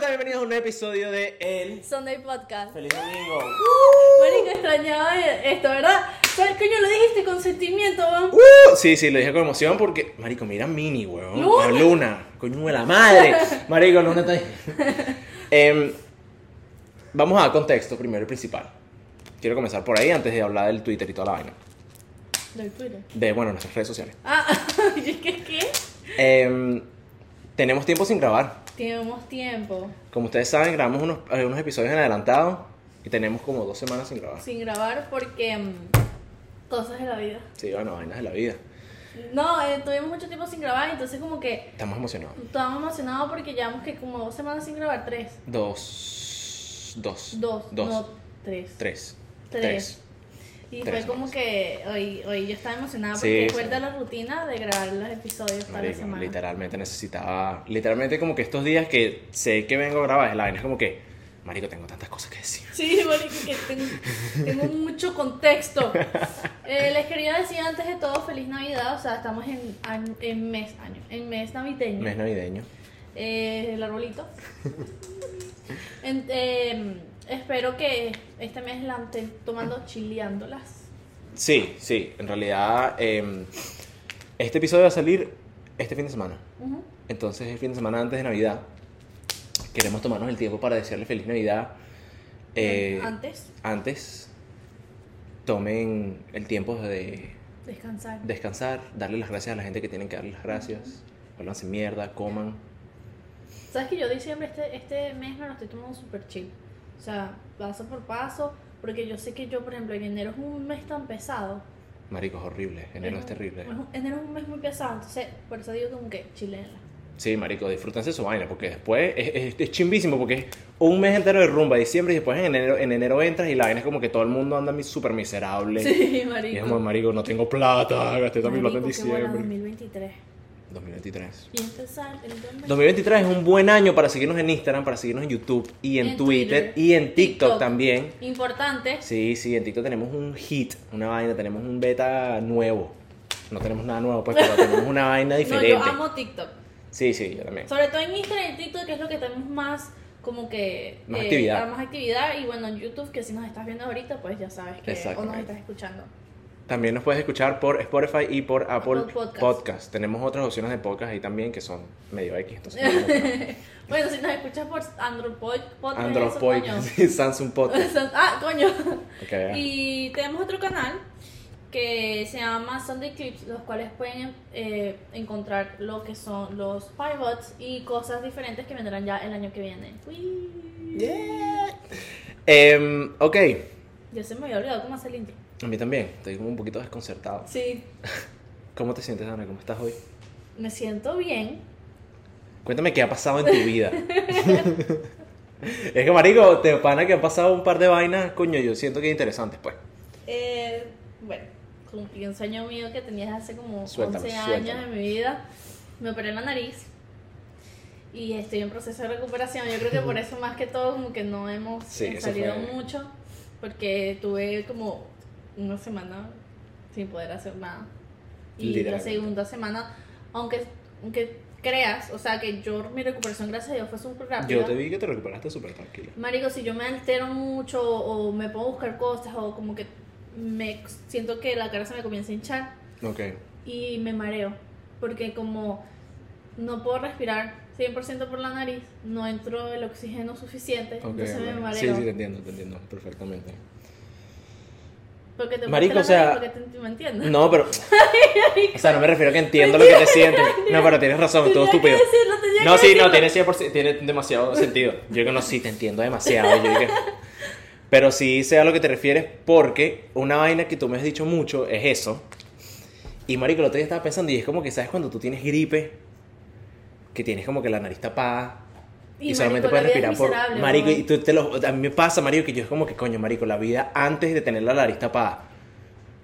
están? Bienvenidos a un nuevo episodio de El Sunday Podcast. Feliz Domingo. Marico, extrañaba esto, ¿verdad? ¿Sabes coño lo dijiste con sentimiento, weón? Uh, sí, sí, lo dije con emoción porque, marico, mira Mini, weón. Luna. La luna, coño de la madre. Marico, Luna está ahí. Vamos a dar contexto primero y principal. Quiero comenzar por ahí antes de hablar del Twitter y toda la vaina. Del Twitter. De, bueno, nuestras redes sociales. Ah, ¿qué, qué? Em, tenemos tiempo sin grabar. Tenemos tiempo Como ustedes saben, grabamos unos, algunos episodios en adelantado y tenemos como dos semanas sin grabar. sin grabar porque mm, cosas de la vida. Sí, bueno, vainas de la vida. No, eh, tuvimos mucho tiempo sin grabar, entonces como que Estamos emocionados. estábamos emocionados porque llevamos que como dos semanas sin grabar, tres. Dos. Dos. Dos, Dos. no, tres. Tres. Tres. Y fue como que hoy, hoy yo estaba emocionada porque sí. de la rutina de grabar los episodios para la semana. literalmente necesitaba. Literalmente, como que estos días que sé que vengo a grabar, la vaina, es como que. Marico, tengo tantas cosas que decir. Sí, marico, que tengo, tengo mucho contexto. Eh, les quería decir antes de todo feliz Navidad, o sea, estamos en, año- en mes año, en mes navideño. Mes navideño. Eh, el arbolito. En- eh, espero que este mes la estén tomando chileándolas. Sí, sí, en realidad. em, este episodio va a salir este fin de semana. Entonces, el fin de semana antes de Navidad, queremos tomarnos el tiempo para desearle feliz Navidad. Eh, Antes, antes, tomen el tiempo de descansar. descansar, darle las gracias a la gente que tienen que darle las gracias. Vuélvanse mierda, coman. Sabes que yo diciembre este, este mes me lo estoy tomando súper chill. O sea, paso por paso, porque yo sé que yo, por ejemplo, en enero es un mes tan pesado. Marico, es horrible. Enero es terrible. enero es un mes muy pesado, entonces por eso digo como que chilenla. Sí, marico, disfrútense su vaina, porque después es, es, es chimbísimo, porque es un mes entero de rumba, diciembre, y después en enero, en enero entras y la vaina es como que todo el mundo anda mi- súper miserable. Sí, Y es marico. como, marico, no tengo plata, gasté toda mi plata en diciembre. 2023. 2023. Y empezar el 2023. 2023 es un buen año para seguirnos en Instagram, para seguirnos en YouTube y en, En Twitter, Twitter. y en TikTok, TikTok. también. Importante. Sí, sí, en TikTok tenemos un hit, una vaina, tenemos un beta nuevo. No tenemos nada nuevo, pues, pero tenemos una vaina No, diferente. yo amo TikTok. Sí, sí, yo también. Sobre todo en Instagram y TikTok, que es lo que tenemos más como que Más actividad. más actividad y bueno en YouTube que si nos estás viendo ahorita pues ya sabes que o nos estás escuchando También nos puedes escuchar por Spotify y por Apple, Apple Podcast. Podcast. Tenemos otras opciones de podcast ahí también que son medio X. Entonces, bueno si nos escuchas por Android Pod- Podcast Android Podcast, sí, Samsung Podcast. ah coño y tenemos otro canal que se llama Sunday Clips, los cuales pueden eh, encontrar lo que son los pivots y cosas diferentes que vendrán ya el año que viene. Uy. Em, ok, Ya se me había olvidado cómo hacer el intro. A mí también. Estoy como un poquito desconcertado. Sí, ¿Cómo te sientes, Ana? ¿Cómo estás hoy? me siento bien. Cuéntame qué ha pasado en tu vida. es que, marico, te pana que han pasado un par de vainas, coño, yo siento que es interesante, pues. Eh, bueno, cumplí un sueño mío que tenía hace como Suéltalo, 11 suéltalo. años en mi vida. Me operé la nariz y estoy en proceso de recuperación. Yo creo que por eso más que todo como que no hemos Sí, salido fue- mucho porque tuve como una semana sin poder hacer nada. Y la segunda semana, aunque, aunque creas, o sea que yo mi recuperación gracias a Dios fue súper rápida. Yo te vi que te recuperaste súper tranquilo. Marico, si yo me altero mucho o me a buscar cosas o como que me siento que la cara se me comienza a hinchar Ok. y me mareo. Porque como no puedo respirar 100% por la nariz, no entro el oxígeno suficiente, Ok, entonces me mareo. Sí, sí, te entiendo, te entiendo perfectamente. Porque te Marico, o sea, porque te- ¿me entiendes? No, pero. O sea, no me refiero a que entiendo lo que te sientes. No, pero tienes razón, todo Tenía que estúpido. decirlo, No, sí, no, tiene 100%, tiene demasiado sentido. Yo que no, sí, te entiendo demasiado. Yo que- Pero sí sé a lo que te refieres porque una vaina que tú me has dicho mucho es eso. Y marico, el otro día estaba pensando y es como que, ¿sabes? Cuando tú tienes gripe, que tienes como que la nariz tapada y, Y, solamente puedes respirar es por... Marico, y tú te lo... A mí me pasa, marico, que yo es como que, coño, marico, la vida antes de tener la nariz tapada.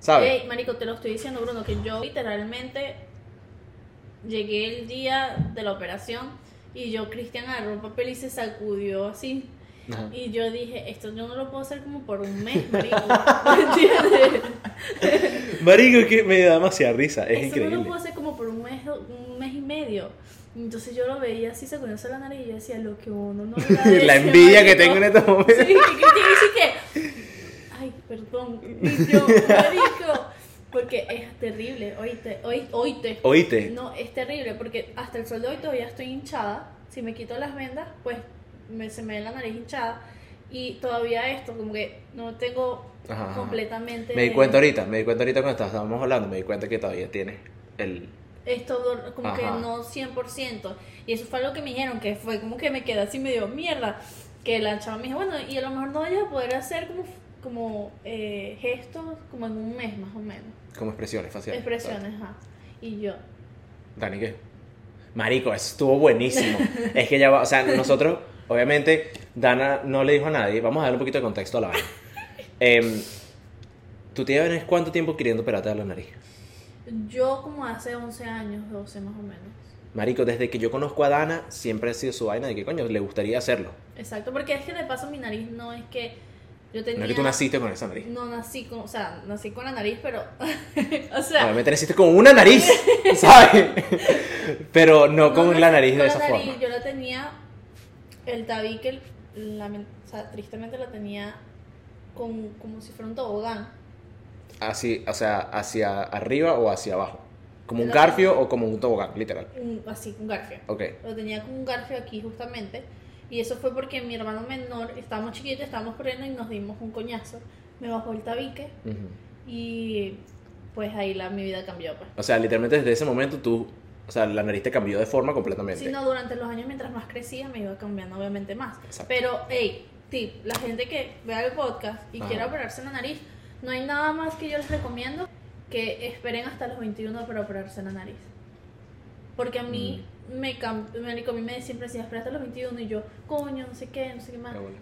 ¿Sabes? Ey, marico, te lo estoy diciendo, Bruno, que yo literalmente llegué el día de la operación y yo, Cristian, agarró un papel y se sacudió así. Ajá. Y yo dije, esto yo no lo puedo hacer como por un mes, marico. ¿Me entiendes? Marico, es que me da demasiada risa, es Eso no increíble. lo puedo hacer como por un mes, un mes y medio. Entonces yo lo veía así sacudiéndose la nariz y yo decía lo que uno no La envidia que tengo en este momento. Sí, que, que, ay, perdón, y yo, marico, porque es terrible, oíste, oí- oíste. Oíste. No, es terrible porque hasta el sol de hoy todavía estoy hinchada. Si me quito las vendas, pues me, se me ve la nariz hinchada. Y todavía esto, como que no tengo ajá. completamente. Me di cuenta ahorita, me di cuenta ahorita cuando estábamos hablando, me di cuenta que todavía tienes el... Esto do- como que Ajá. no 100%. Y eso fue lo que me dijeron, que fue como que me quedé así medio mierda. Que la chava me dijo, bueno, y a lo mejor no vayas a poder hacer como, como eh, gestos como en un mes más o menos. como expresiones faciales. Expresiones, ajá. Y yo, Dani, ¿qué? Marico, eso estuvo buenísimo. es que ya va, o sea, nosotros, obviamente, Dana no le dijo a nadie, vamos a darle un poquito de contexto a la vaina. Em, ¿Tú tienes cuánto tiempo queriendo operarte de la nariz? Yo como hace 11 años, 12 más o menos. Marico, desde que yo conozco a Dana, siempre ha sido su vaina de que, coño, le gustaría hacerlo. Exacto, porque es que de paso mi nariz no es que yo tenía... No es que tú naciste con esa nariz. No nací con, o sea, nací con la nariz, pero... o sea... Obviamente naciste con una nariz, ¿sabes? Pero no con no la nariz con de la esa nariz, forma. Yo la tenía, el tabique, lamen- o sea, tristemente la tenía con, como si fuera un tobogán. Así, o sea, hacia arriba o hacia abajo. Como un garfio o como un tobogán, literal. un- así, un garfio. Ok. Lo tenía con un garfio aquí justamente. Y eso fue porque mi hermano menor, estábamos chiquitos, estábamos corriendo y nos dimos un coñazo. Me bajó el tabique Ujú. y pues ahí la, mi vida cambió. Pues. O sea, literalmente desde ese momento tú, o sea, la nariz te cambió de forma completamente. Sí, no, durante los años mientras más crecía me iba cambiando obviamente más. Exacto. Pero, hey, tip, la gente que vea el podcast y Ajá. quiera operarse la nariz, no hay nada más que yo les recomiendo que esperen hasta los 21 para operarse la nariz. Porque a mí Mm. me mí me siempre decía, espera hasta los 21 y yo, coño, no sé qué, no sé qué más. Qué bueno.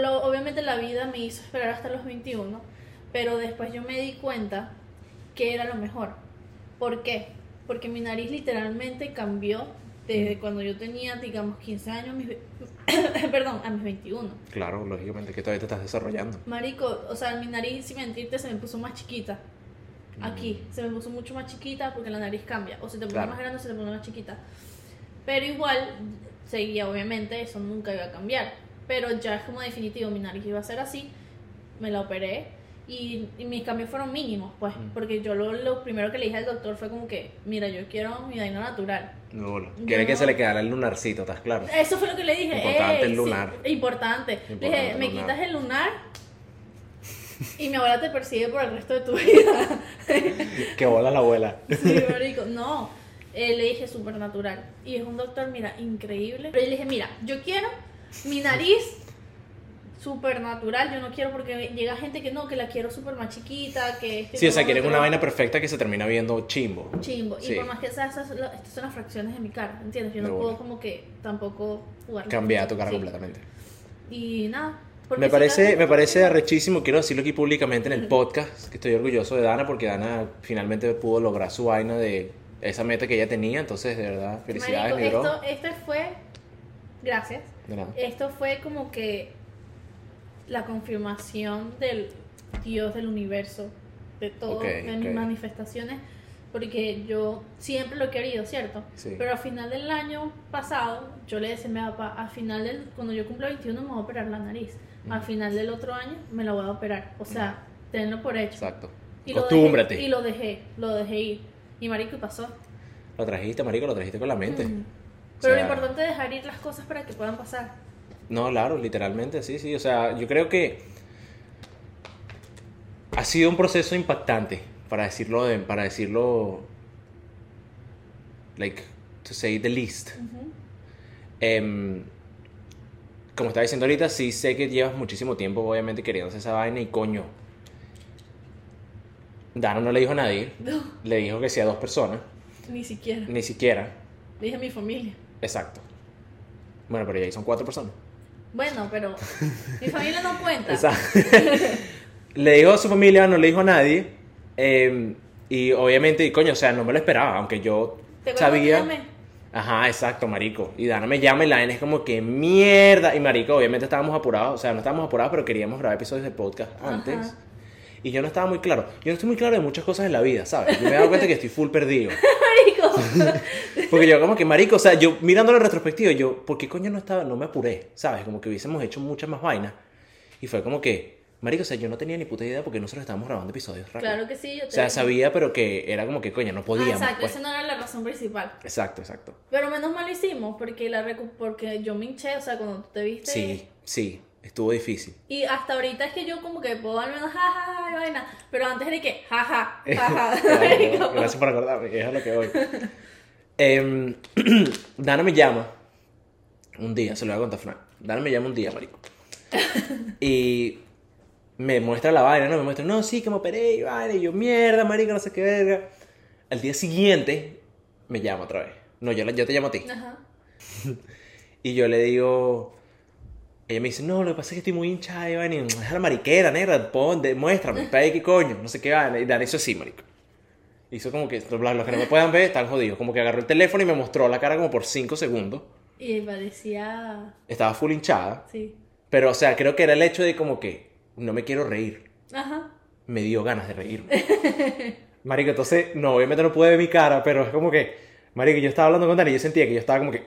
Lo- Obviamente la vida me hizo esperar hasta los 21, pero después yo me di cuenta que era lo mejor. ¿Por qué? Porque mi nariz literalmente cambió desde cuando yo tenía, digamos, 15 años, a mis perdón, a mis 21. Claro, lógicamente que todavía te estás desarrollando. Marico, o sea, mi nariz, sin mentirte, se me puso más chiquita. Aquí, se me puso mucho más chiquita porque la nariz cambia. O se te pone Claro. más grande se te pone más chiquita. Pero igual, seguía, obviamente, eso nunca iba a cambiar. Pero ya es como definitivo, mi nariz iba a ser así. Me la operé. Y, y mis cambios fueron mínimos, pues. Mm. Porque yo lo, lo primero que le dije al doctor fue como que, mira, yo quiero mi vaina natural. No. Yo Quiere que no- se le quedara el lunarcito, ¿estás claro? Eso fue lo que le dije. Importante "Ey, el lunar. sí, importante. Le dije, me lunar". quitas el lunar y mi abuela te persigue por el resto de tu vida. Que bola la abuela. Sí, marico. No. Eh, le dije súper natural. Y es un doctor, mira, increíble. Pero yo le dije, mira, yo quiero mi nariz súper natural. Yo no quiero porque llega gente que no, que la quiero súper más chiquita, que este Sí, o sea, quieren otro. una vaina perfecta que se termina viendo chimbo. Chimbo. Sí. Y por más que sea, estas son las fracciones de mi cara, ¿entiendes? Yo no puedo como que tampoco jugar. Cambiar tu cara Sí. completamente. Y nada. Me parece, me parece arrechísimo, quiero decirlo aquí públicamente en el podcast, que estoy orgulloso de Dana porque Dana finalmente pudo lograr su vaina de esa meta que ella tenía, entonces de verdad, felicidades, mi Marico, bro. esto, esto fue. Gracias. De nada. Esto fue como que la confirmación del Dios del universo, de todo, Ok, de mis manifestaciones, porque yo siempre lo he querido, ¿cierto? Sí. Pero a final del año pasado, yo le decía a mi papá, a final del, cuando yo cumplo 21 me voy a operar la nariz, a Ujú. final del otro año me la voy a operar, o sea, tenlo por hecho. Exacto. Y lo dejé- y lo dejé, lo dejé ir. Y marico, y pasó. Lo trajiste, marico, lo trajiste con la mente. Mm. O Pero sea, lo importante es dejar ir las cosas para que puedan pasar. No, claro, literalmente, sí, sí. O sea, yo creo que ha sido un proceso impactante, para decirlo, de, para decirlo, like, to say the least. Em, como estaba diciendo ahorita, sí sé que llevas muchísimo tiempo, obviamente, queriendo hacer esa vaina y coño. Dano no le dijo a nadie, No, le dijo que sí a dos personas, ni siquiera. ni siquiera. Le dije a mi familia. Exacto. Bueno, pero ya ahí son cuatro personas. Bueno, pero mi familia no cuenta. Exacto. le dijo a su familia, no le dijo a nadie. eh, y obviamente, coño, o sea, no me lo esperaba, aunque yo ¿Te acuerdas sabía. llamé? Ajá, exacto, marico. Y Dana me llama y la N es como que mierda. Y marico, obviamente estábamos apurados, o sea, no estábamos apurados, pero queríamos grabar episodios de podcast antes. Ajá. Y yo no estaba muy claro. Yo no estoy muy claro de muchas cosas en la vida, ¿sabes? Yo me he dado cuenta que estoy full perdido. Marico. Porque yo como que, marico, o sea, yo mirándolo en retrospectiva, yo, ¿por qué coño no estaba, no me apuré? ¿Sabes? Como que hubiésemos hecho muchas más vainas. Y fue como que, marico, o sea, yo no tenía ni puta idea porque nosotros estábamos grabando episodios rápido. Claro que sí, yo te O sea, sabía, pero que era como que, coño, no Ah, podíamos. exacto, pues. esa no era la razón principal. Exacto, exacto. Pero menos mal lo hicimos porque, la recu- porque yo me hinché, o sea, cuando tú te viste. Sí, sí, estuvo difícil. Y hasta ahorita es que yo como que puedo al menos jajaja y vaina. Pero antes era que jaja, jaja. Claro, Gracias por acordarme, que es a lo que voy. Em, Dana me llama un día, se lo voy a contar a Fran. Dana me llama un día, marico. Y me muestra la vaina, ¿no? Me muestra, no, sí, que me operé y vaina. Y yo, mierda, marico, no sé qué verga. Al día siguiente me llama otra vez. No, yo, yo te llamo a ti. Ajá. Y yo le digo. Ella me dice, no, lo que pasa es que estoy muy hinchada. Y deja la mariquera, negra, pon, demuéstrame, para qué coño, no sé qué vaina. Y Dana hizo así, marico. Hizo como que, los que no me puedan ver están jodidos. Como que agarró el teléfono y me mostró la cara como por 5 segundos. Y parecía. Estaba full hinchada. Sí. Pero, o sea, creo que era el hecho de como que no me quiero reír. Ajá. Me dio ganas de reírme. Marico, entonces, no, obviamente no pude ver mi cara, pero es como que, Marico, yo estaba hablando con Dani y yo sentía que yo estaba como que.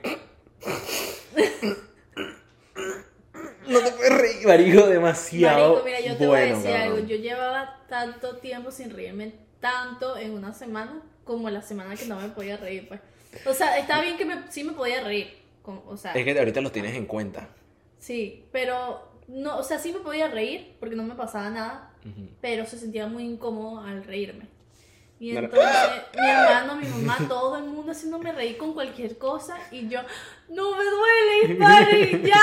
No te puedes reír, Marico, demasiado. Marico, mira, yo te voy a bueno, decir cabrón. algo. Yo llevaba tanto tiempo sin reírme tanto en una semana como la semana que no me podía reír, pues. O sea, está bien que me, sí me podía reír. con- o sea, Es que ahorita lo tienes en cuenta. sí, pero no, o sea, sí me podía reír porque no me pasaba nada, Ujú. pero se sentía muy incómodo al reírme. Y entonces mi hermano, mi mamá, todo el mundo haciéndome reír con cualquier cosa y yo, no me duele, pare, ya.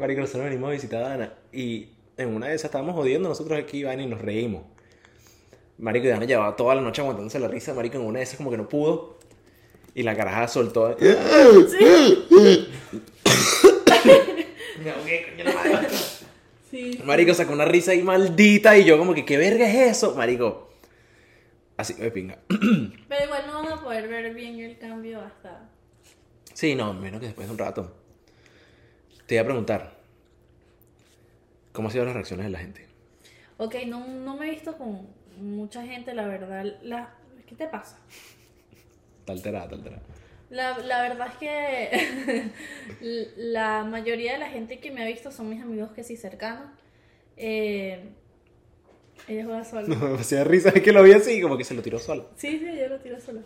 Marico, nosotros venimos a visitar a Dana y en una de esas estábamos jodiendo nosotros aquí, Van, y nos reímos. Marico, y Dana llevaba toda la noche aguantándose la risa, Marico, en una de esas como que no pudo. Y la caraja soltó. Me ahogué, coño, la madre. Sí. Marico sacó una risa ahí maldita y yo como que, ¿qué verga es eso? Marico. Así, me pinga. Pero igual no van a poder ver bien el cambio hasta... Sí, no, menos que después de un rato. Te iba a preguntar, ¿cómo han sido las reacciones de la gente? Ok, no, no me he visto con mucha gente, la verdad. La... ¿Qué te pasa? Está alterada, está alterada. La, la verdad es que la mayoría de la gente que me ha visto son mis amigos que sí cercanos. Eh, ella juega sola. No, me hacía risa, es que lo vi así, como que se lo tiró solo. Sí, sí, yo lo tiro sola.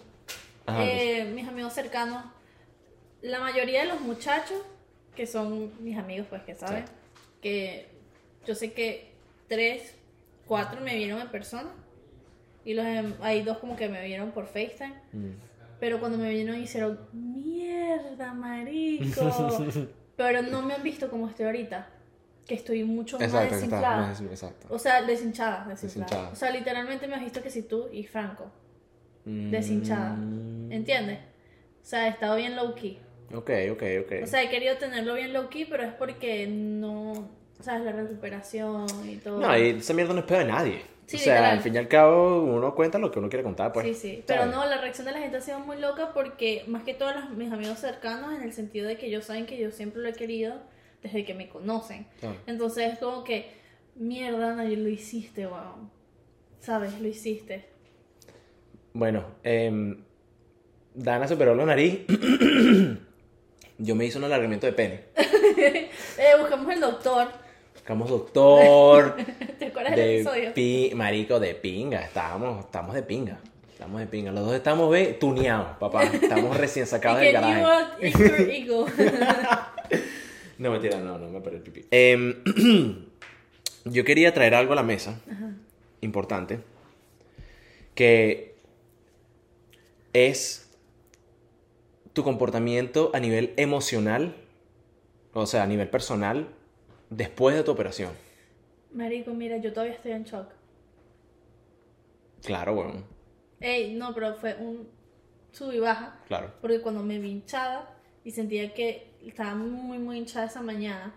Ajá, pues. Eh, mis amigos cercanos, la mayoría de los muchachos, que son mis amigos, pues que saben, Sí. que yo sé que tres, cuatro me vieron en persona y los em- hay dos como que me vieron por FaceTime. Mm. Pero cuando me vieron hicieron, mierda, marico. Pero no me han visto como estoy ahorita. Que estoy mucho más Exacto, desinflada. exacto, exacto. O sea, deshinchada, deshinchada. Deshinchada. O sea, literalmente me has visto que si tú y Franco. Mm. deshinchada. ¿Entiendes? O sea, he estado bien low key. Ok, ok, ok. O sea, he querido tenerlo bien low key, pero es porque no. ¿Sabes? La recuperación y todo. no, y esa mierda no es peor de nadie. Sí, o sea, literal. al fin y al cabo, uno cuenta lo que uno quiere contar, pues. Sí, sí. Pero ¿sabes? no, la reacción de la gente ha sido muy loca porque, más que todos los- mis amigos cercanos, en el sentido de que ellos saben que yo siempre lo he querido desde que me conocen. Claro. Entonces es como que, mierda, Ana, lo hiciste, wow. ¿Sabes? Lo hiciste. Bueno, em, Dana se operó la nariz. Yo me hice un alargamiento de pene. Eh, buscamos el doctor. Buscamos doctor. ¿Te acuerdas del de episodio? pi- marico, de pinga. Estábamos, estamos de pinga. Estamos de pinga. Los dos estamos ve, tuneados, papá. Estamos recién sacados del garaje. Eagle. No, mentira, no, no me paré el pipí. Em, yo quería traer algo a la mesa, importante, que es tu comportamiento a nivel emocional, o sea, a nivel personal, después de tu operación. Marico, mira, yo todavía estoy en shock. Claro, bueno, Ey, no, pero fue un sub y baja. claro. Porque cuando me vi hinchada y sentía que estaba muy, muy hinchada esa mañana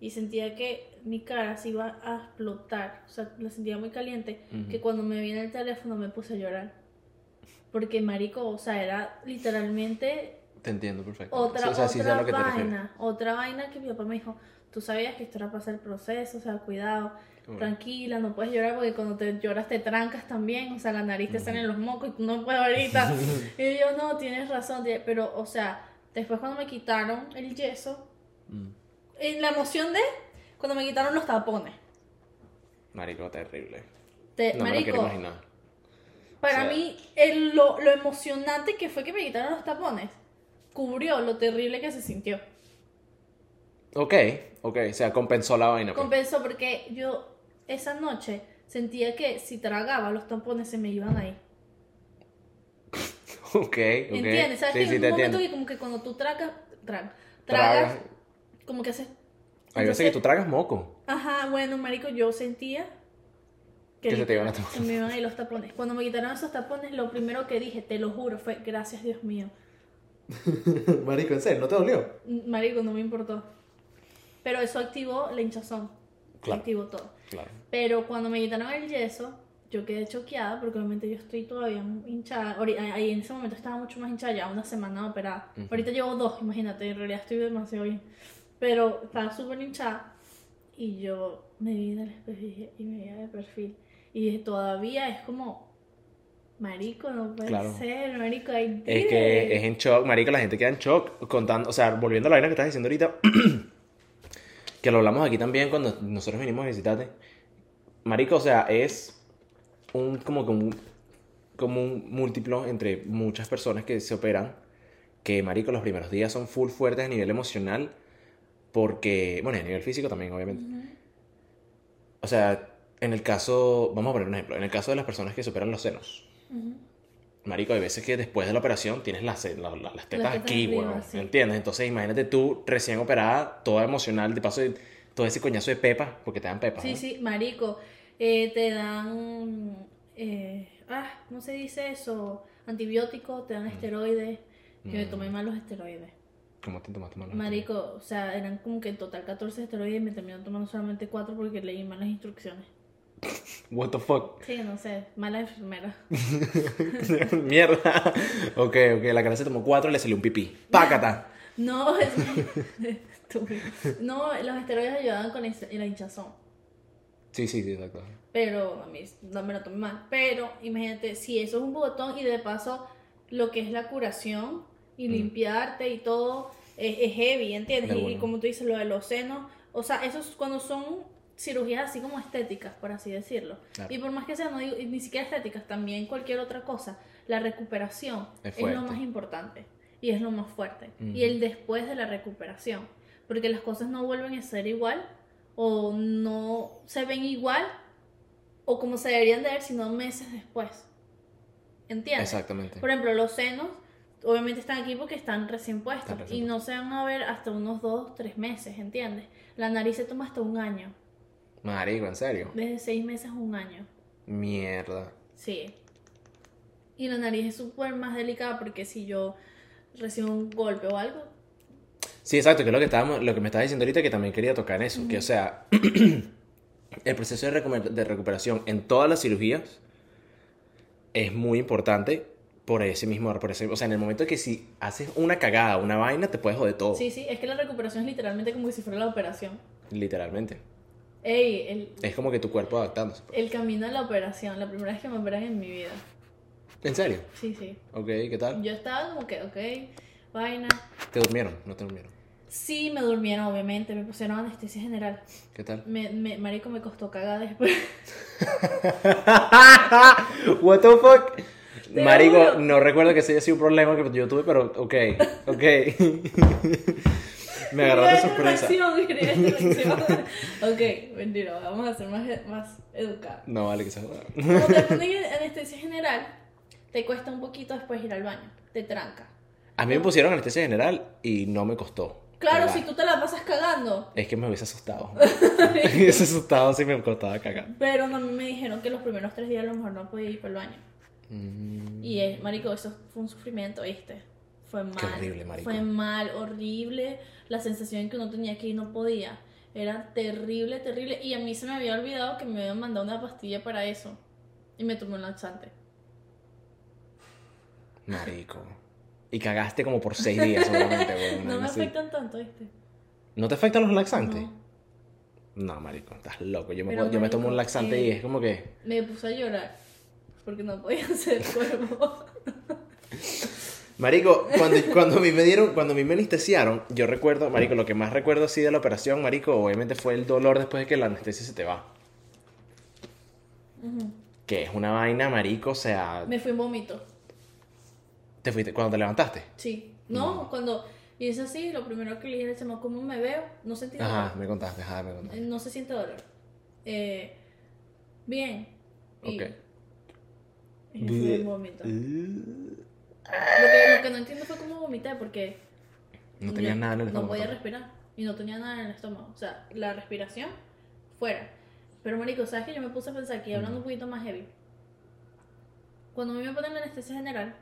y sentía que mi cara se iba a explotar, o sea, la sentía muy caliente, Ujú. que cuando me vi en el teléfono me puse a llorar. Porque, marico, o sea, era literalmente Te entiendo perfecto. otra, o sea, sí sé a otra lo que te refieres. vaina, otra vaina que mi papá me dijo, tú sabías que esto era para hacer el proceso, o sea, cuidado. tranquila, no puedes llorar porque cuando te lloras te trancas también, o sea, la nariz te salen los mocos y tú no puedes ahorita. y yo, no, tienes razón, pero, o sea, después cuando me quitaron el yeso, Mm. en la emoción de cuando me quitaron los tapones. Marico, terrible. Te- No me lo quiero imaginar. Para O sea- mí, el- lo, lo emocionante que fue que me quitaron los tapones, cubrió lo terrible que se sintió. Ok, ok, o sea, compensó la vaina. pues. Compensó porque yo esa noche sentía que si tragaba los tampones se me iban ahí. ok, ok. ¿Entiendes? ¿Sabes Sí, que sí, en un momento que como que cuando tú tragas, tragas, Tragas. como que haces... Hay veces que Entonces- tú tragas moco. Ajá, bueno, marico, yo sentía Que se te iban a se me iban ahí los tapones. Cuando me quitaron esos tapones, lo primero que dije, te lo juro, fue gracias Dios mío. Marico, ¿en serio? ¿No te dolió? Marico, no me importó. Pero eso activó la hinchazón. Claro. Activó todo. Claro. Pero cuando me quitaron el yeso, yo quedé choqueada porque obviamente yo estoy todavía hinchada. Ahí en ese momento estaba mucho más hinchada, ya una semana operada. Ujú. Ahorita llevo dos, imagínate, en realidad estoy demasiado bien. Pero estaba súper hinchada y yo me vi en el espejo y me veía de perfil. Y todavía es como, marico, no puede Claro. ser, marico, hay Es que es en shock, marico, la gente queda en shock contando, o sea, volviendo a la vaina que estás diciendo ahorita, que lo hablamos aquí también cuando nosotros vinimos a visitarte. Marico, o sea, es un como que un como un múltiplo entre muchas personas que se operan, que marico los primeros días son full fuertes a nivel emocional porque, bueno, a nivel físico también, obviamente. O sea, en el caso, vamos a poner un ejemplo, en el caso de las personas que se operan los senos. Marico, hay veces que después de la operación tienes las, la- la- las tetas aquí, weón. sí. ¿Entiendes? Entonces imagínate tú recién operada, toda emocional, de paso todo ese coñazo de pepa, porque te dan pepa. Sí, ¿no? sí, marico, eh, te dan, eh, ah, ¿cómo se dice eso? Antibióticos, te dan esteroides. Yo me Mm. tomé mal los esteroides. ¿Cómo te tomaste mal? Marico, o sea, eran como que en total 14 esteroides y me terminaron tomando solamente 4 porque leí mal las instrucciones. What the fuck? Sí, no sé, mala enfermera. Mierda. ok, ok, la cara se tomó cuatro y le salió un pipí. ¡Pácata! No, es... no, los esteroides ayudaban con la hincha- la hinchazón. Sí, sí, sí, exacto. Pero a mí no me lo tomé mal. Pero imagínate, si eso es un botón y de paso lo que es la curación y Mm. limpiarte y todo es, es heavy, ¿entiendes? De Y, bueno. como tú dices, lo de los senos, o sea, eso es cuando son cirugías así como estéticas, por así decirlo. Claro. Y por más que sean, no digo, ni siquiera estéticas, también cualquier otra cosa, la recuperación Es es, lo más importante y es lo más fuerte. Y el después de la recuperación, porque las cosas no vuelven a ser igual o no se ven igual o como se deberían de ver, sino meses después. ¿Entiendes? Exactamente. Por ejemplo, los senos obviamente están aquí porque están recién puestos Están recién y no se van a ver hasta unos dos, tres meses, ¿entiendes? La nariz se toma hasta un año, Marico, ¿en serio? desde seis meses a un año. Mierda. Sí. Y la nariz es súper más delicada porque si yo recibo un golpe o algo, Sí, exacto, que es lo que, estábamos, lo que me estabas diciendo ahorita que también quería tocar en eso. Que, o sea, el proceso de, recuper- de recuperación en todas las cirugías es muy importante por ese mismo, por ese, o sea, en el momento que si haces una cagada, una vaina, te puedes joder todo. sí, sí, es que la recuperación es literalmente como si fuera la operación. Literalmente. Ey, el, Es como que tu cuerpo adaptándose. el camino a la operación, la primera vez que me operan en mi vida. ¿En serio? Sí, sí. Ok, ¿qué tal? Yo estaba como que, ok, vaina. ¿Te durmieron? ¿No te durmieron? Sí, me durmieron, obviamente, me pusieron anestesia general. ¿Qué tal? Me, me, marico, me costó cagar después. What the fuck? Te Marico, no recuerdo que ese haya sido un problema que yo tuve, pero ok, ok. Me agarró de sorpresa. ok, mentira, vamos a ser más, más educados. No vale que se joda. Como te ponen anestesia general, te cuesta un poquito después ir al baño, te tranca. A mí me pusieron anestesia general y no me costó. Claro, cagar. si tú te la pasas cagando. Es que me hubiese asustado. me hubiese asustado si me costaba cagar. Pero no, me dijeron que los primeros tres días a lo mejor no podía ir para el baño. Mm, Y es, marico, eso fue un sufrimiento, ¿viste? Fue mal. Qué horrible, marico. Fue mal, horrible. La sensación que uno tenía que ir no podía. Era terrible, terrible. Y a mí se me había olvidado que me habían mandado una pastilla para eso. Y me tomé un laxante. Marico. Y cagaste como por seis días seguramente, weón, no me así. afectan tanto, ¿viste? ¿No te afectan los laxantes? No. No, marico, estás loco. Yo me, Pero, puedo- yo me tomo un laxante eh, y es como que... Me puse a llorar porque no podía hacer cuerpo. Marico, cuando, cuando a mí me dieron, cuando a mí me anestesiaron, yo recuerdo, marico, lo que más recuerdo así de la operación, marico, obviamente fue el dolor después de que la anestesia se te va. Que es una vaina, marico, o sea, Me fui en vómito. te fuiste cuando te levantaste. Sí. No, cuando hice así, lo primero que le dije al chamo, ¿cómo me veo? No sentí dolor. Ajá, me contaste, ajá, me Eh, contaste. No se siente dolor. Eh, bien. Y, Ok. y me fui en vómito. Lo que, lo que no entiendo fue cómo vomité porque No tenías yo nada en el No estómago. podía respirar y no tenía nada en el estómago. O sea, la respiración fuera. Pero marico, ¿sabes que Yo me puse a pensar aquí, hablando un poquito más heavy. Cuando a mí me ponen la anestesia general,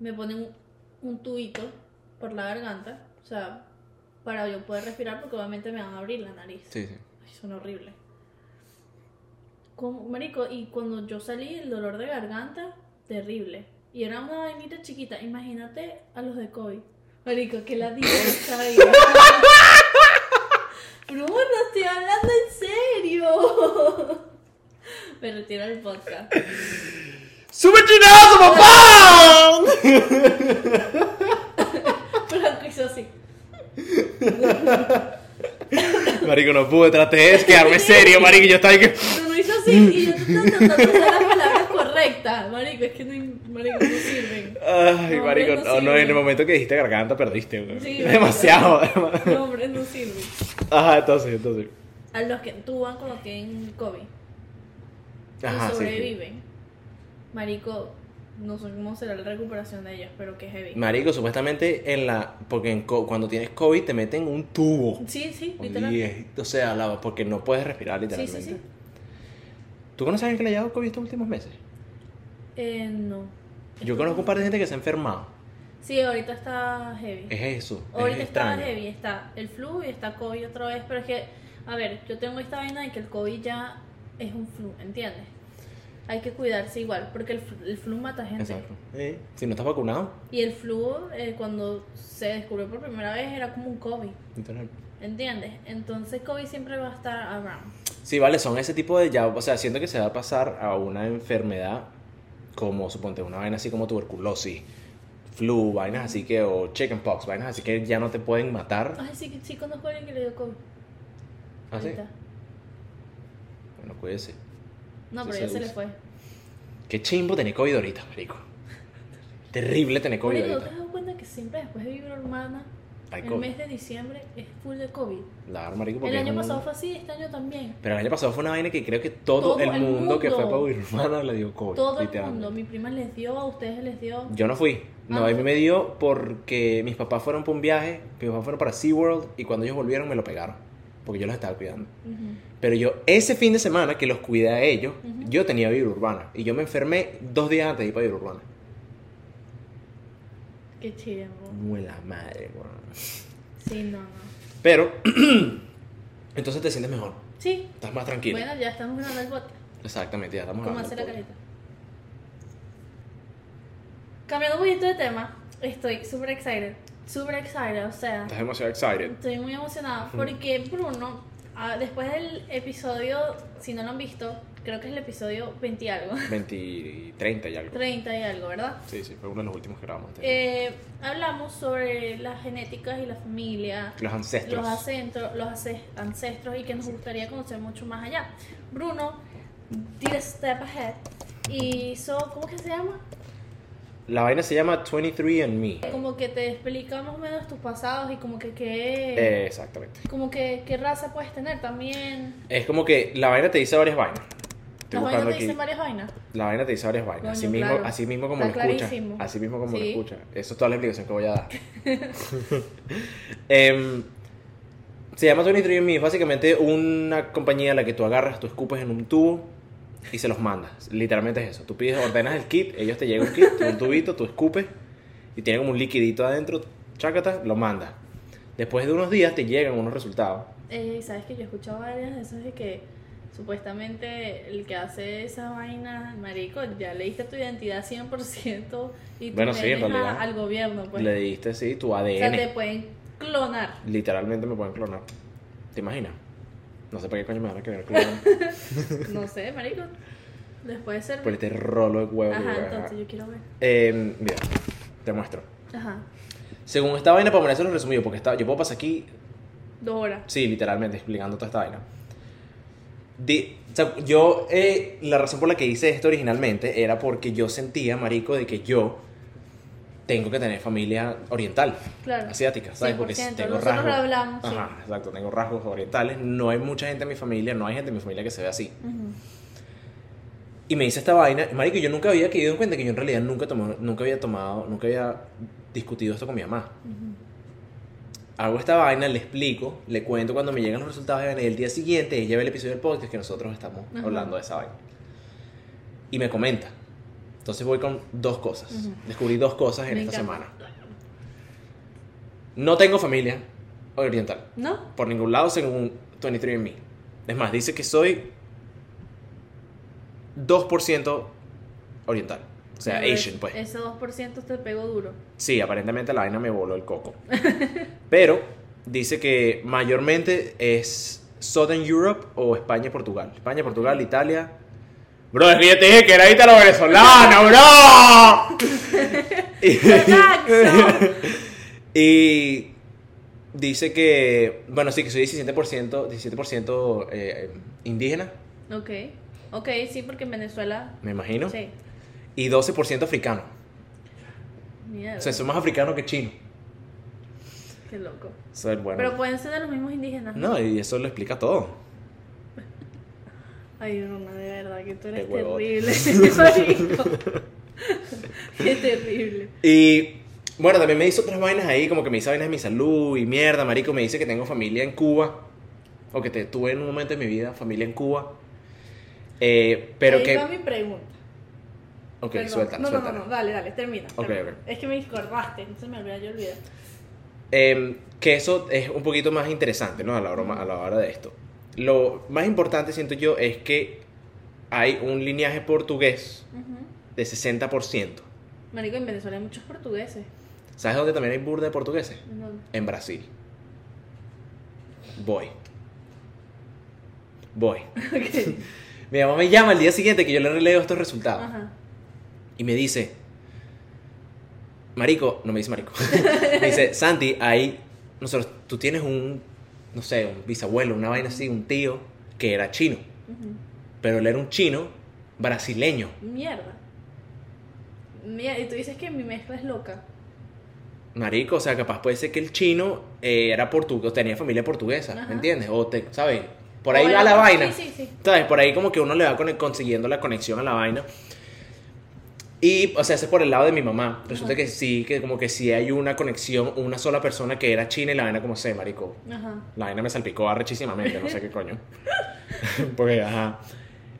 me ponen un, un tubito por la garganta, o sea, para yo poder respirar porque obviamente me van a abrir la nariz. Sí, sí. Ay, son horrible. Como, marico, y cuando yo salí, el dolor de garganta, terrible. Y era una vainita chiquita. Imagínate a los de COVID. Marico, que la está ahí. Bueno, estoy hablando en serio. Me retiro el podcast. ¡Sube chinazo, papá! Franco hizo así. Marico, no pude, traté de quedarme serio, marico, yo estaba ahí que... Pero no hizo así y yo tratando de usar las palabras correctas. Marico, es que no, marico, no sirven. Ay, No, marico, no no, no, en el momento que dijiste garganta perdiste, güey. Sí, Demasiado. No, hombre, no sirven. Ajá, entonces, entonces. A los que tuban cuando tienen COVID Ajá, y sí, sí. sobreviven, marico, no sé cómo será la recuperación de ellos, pero que heavy. Marico, supuestamente en la... Porque en cuando tienes COVID te meten un tubo. Sí, sí, literal. Y es- o sea, la- porque no puedes respirar Sí, literalmente. sí, sí. ¿Tú conoces a alguien que le haya dado COVID estos últimos meses? Eh, no. Yo conozco un par de gente que se ha enfermado. Sí, ahorita está heavy. Es eso. ahorita es está heavy, está el flu y está COVID otra vez, pero es que, a ver, yo tengo esta vaina de que el COVID ya es un flu, ¿entiendes? Hay que cuidarse igual, porque el flu, el flu mata gente. Exacto. Eh, Si no estás vacunado, Y el flu, eh, cuando se descubrió por primera vez, era como un COVID, literal. ¿entiendes? Entonces COVID siempre va a estar around. Sí, vale, son ese tipo de ya, o sea, siento que se va a pasar a una enfermedad como, suponte, una vaina así como tuberculosis, flu, vainas así que, o chickenpox, vainas así que ya no te pueden matar. Ay, sí, sí conozco a alguien que le dio COVID. ¿Ah, sí? ahorita. Bueno, cuídese. No, pero ya se se le fue. Qué chimbo tener COVID ahorita, marico. Terrible tener COVID Marico, ¿te ahorita. has dado cuenta que siempre después de Vibra Hermana, Hay el COVID. mes de diciembre es full de COVID? Claro, marico, El porque es año un- pasado fue así, este año también. Pero el año pasado fue una vaina que creo que todo, Todo el, el mundo, que fue para Hermana le dio COVID. Todo el mundo, mi prima les dio, a ustedes les dio. Yo no fui. No, Ah. a mí me dio porque mis papás fueron para un viaje, mis papás fueron para SeaWorld y cuando ellos volvieron me lo pegaron. Porque yo los estaba cuidando. Pero yo, ese fin de semana que los cuidé a ellos, yo tenía vibra urbana. Y yo me enfermé dos días antes de ir para vibra urbana. Qué chido. Muela madre, weón. Sí, no, no. Pero, entonces te sientes mejor. Sí, Estás más tranquilo. bueno, ya estamos grabando el podcast. Exactamente, ya estamos ¿Cómo hacer la carita? Cambiando un poquito de tema, estoy súper excited. Súper excited, o sea, Estás demasiado excited. estoy muy emocionada porque Bruno, ah, después del episodio, si no lo han visto, creo que es el episodio 20 y algo, 20, 30 y algo. 30 y algo, ¿verdad? Sí, sí, fue uno de los últimos que grabamos. Eh, hablamos sobre las genéticas y la familia, los ancestros. los, acentros, los ancestros y que nos gustaría conocer mucho más allá. Bruno did a step ahead y hizo, ¿cómo que se llama? La vaina se llama 23 and Me. Como que te explica más o menos tus pasados y como que qué, Eh, exactamente. como que qué raza puedes tener también. Es como que la vaina te dice varias vainas. Estoy Las vainas te dicen varias vainas. La vaina te dice varias vainas. Así, mismo, así mismo como lo escuchas. Así mismo como lo escuchas. Eso es toda la explicación que voy a dar. Em, se llama 23 and Me. Es básicamente una compañía a la que tú agarras, tú escupes en un tubo y se los mandas. Literalmente es eso. Tú pides, ordenas el kit, ellos te llegan un kit, un tubito, tú escupes y tiene como un liquidito adentro. Chácata, lo mandas. Después de unos días te llegan unos resultados. Eh, Sabes que yo he escuchado varias de esas de que supuestamente el que hace esa vaina, marico, ya le diste tu identidad 100% y tú Bueno, sí, en a- realidad. al gobierno, pues. Le diste, sí, tu o sea, ADN. te pueden clonar. Literalmente me pueden clonar. ¿Te imaginas? No sé para qué coño me van a querer clon. No sé, marico. Después de ser. Por este rolo de huevo. Ajá, entonces yo quiero ver. Eh, mira, te muestro. Ajá. Según esta vaina, para ponerse lo resumido, porque está, yo puedo pasar aquí, Dos horas. sí, literalmente, explicando toda esta vaina. O sea, yo, eh, la razón por la que hice esto originalmente era porque yo sentía, marico, de que yo tengo que tener familia oriental, Claro. asiática, ¿sabes? Porque 100%, tengo nosotros rasgos. hablamos, sí. Ajá, exacto, tengo rasgos orientales. No hay mucha gente en mi familia, no hay gente en mi familia que se ve así. Ujú. Y me hice esta vaina, marico, yo nunca había caído en cuenta que yo en realidad nunca, tomé, nunca había tomado, nunca había discutido esto con mi mamá. Ujú. Hago esta vaina, le explico, le cuento cuando me llegan los resultados y el día siguiente ella ve el episodio del podcast que nosotros estamos Ajá. hablando de esa vaina. Y me comenta. Entonces voy con dos cosas. Descubrí dos cosas en Me esta encanta. semana. No tengo familia oriental. ¿No? Por ningún lado según 23andMe. Es más, dice que soy 2% oriental. O sea, Pero Asian, pues. Ese 2% te pegó duro. Sí, aparentemente la vaina me voló el coco. Pero dice que mayormente es Southern Europe o España y Portugal. España, Portugal, Italia. Bro, es que yo te dije que era ítalo venezolano, bro. Y dice que, bueno, sí, que soy 17%, 17% eh, indígena, ok. Ok, sí, porque en Venezuela. me imagino. Sí. Y 12% africano. Mierda. O sea, soy más africano que chino. Qué loco. Es bueno. Pero pueden ser de los mismos indígenas. No, y eso lo explica todo. Ay, Roma, de verdad que tú eres terrible. Qué terrible. Y bueno, también me hizo otras vainas ahí, como que me hizo vainas de mi salud y mierda, marico. Me dice que tengo familia en Cuba, o que te, tuve en un momento de mi vida familia en Cuba. Eh, pero Ahí que. va mi pregunta. Ok, Perdón. suéltala, no, suéltala. no, no, no, dale, dale, termina. Ok, termina. ok. Es que me discordaste, entonces me olvidé, yo olvidé. Em, que eso es un poquito más interesante, ¿no? A la, hora, a la hora de esto. Lo más importante, siento yo, es que hay un lineaje portugués Ujú. de 60%. Marico, en Venezuela hay muchos portugueses. ¿Sabes dónde también hay burda de portugueses? ¿En Brasil. Voy. Voy. Ok. Mi mamá me llama el día siguiente que yo le releo estos resultados. Ajá. Y me dice, Marico, no me dice Marico. me dice, Santi, ahí, nosotros, tú tienes un, no sé, un bisabuelo, una vaina así, un tío que era chino. Pero él era un chino brasileño. Mierda. Mierda, y tú dices que mi mezcla es loca. Marico, o sea, capaz puede ser que el chino eh, era portugués, tenía familia portuguesa, Ajá. ¿me entiendes? O te, ¿sabes? Por ahí O va la vaina. Sí, sí, sí. ¿Sabes? Por ahí como que uno le va con- consiguiendo la conexión a la vaina. Y, o sea, ese es por el lado de mi mamá. Resulta Ajá. que sí, que como que sí hay una conexión, una sola persona que era china y la vaina como sé, marico. Ajá. La vaina me salpicó arrechísimamente, no sé qué coño. Porque, ajá.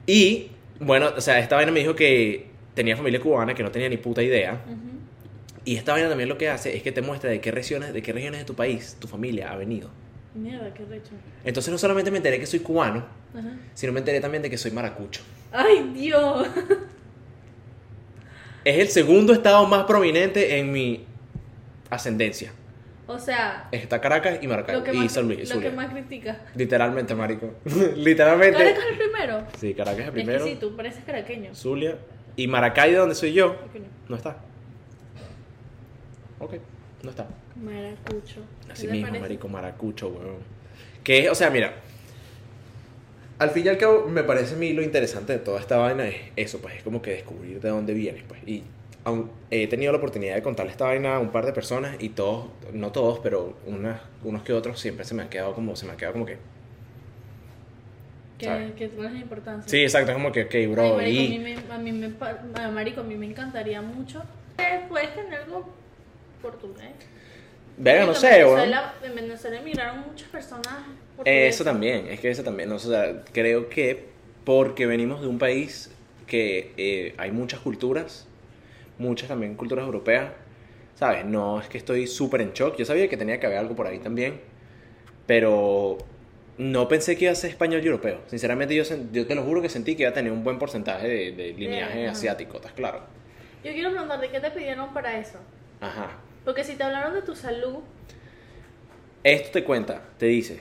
Y, bueno, o sea, esta vaina me dijo que tenía familia cubana, que no tenía ni puta idea. Ujú. Y esta vaina también lo que hace es que te muestra de qué regiones, de qué regiones de tu país tu familia ha venido. Mierda, qué recho. Entonces no solamente me enteré que soy cubano, Ajá. sino me enteré también de que soy maracucho. Ay, Dios. Es el segundo estado más prominente en mi ascendencia. O sea, Está Caracas y Maracaibo. Y más, San Luis. lo que más critica. Literalmente, marico. Literalmente. ¿Caracas es el primero? Sí, Caracas es el Es primero. que sí, tú pareces caraqueño. Zulia. Y Maracay, de donde soy yo, no está. Ok, no está. Maracucho. Así ¿Qué te mismo, parece? marico, maracucho, weón. Que es, o sea, mira. Al fin y al cabo, me parece a mí lo interesante de toda esta vaina es eso, pues, es como que descubrir de dónde vienes, pues. Y aun- he tenido la oportunidad de contarle esta vaina a un par de personas y todos, no todos, pero unas, unos que otros siempre se me han quedado como, se me ha quedado como que. Que, que tú la importancia. Sí, exacto, es como que, ok, Ay, bro, marico, a mí y. me, a mí me, a marico, a mí me encantaría mucho. Puedes tener algo portugués. Verga, no sé. Venezuela, en Venezuela emigraron muchas personas Eso también, es que eso también, ¿no? o sea, creo que porque venimos de un país que eh, hay muchas culturas, muchas también culturas europeas, ¿sabes? No es que estoy súper en shock, yo sabía que tenía que haber algo por ahí también, pero no pensé que iba a ser español y europeo. Sinceramente yo, te lo juro que sentí que iba a tener un buen porcentaje de, de lineaje asiático, ¿estás claro? Yo quiero preguntarte, ¿qué te pidieron para eso? Ajá. Porque si te hablaron de tu salud, Esto te cuenta, te dice,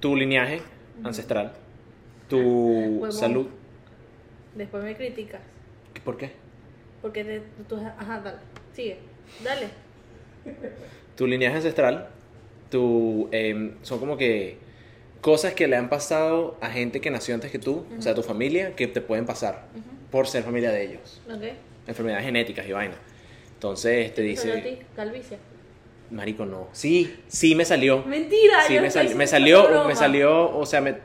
tu lineaje ancestral, tu salud. Después me criticas. ¿Por qué? Porque te, tú, ajá, dale. Sigue. Dale. Tu linaje ancestral, tu, em, son como que cosas que le han pasado a gente que nació antes que tú, o sea, tu familia, que te pueden pasar por ser familia de ellos. Ok. Enfermedades genéticas y vaina. Entonces te Solo a dice, ti, calvicie. Marico, no. Sí, sí me salió. Mentira, Sí, yo me, sal- me salió, me salió, o sea, me,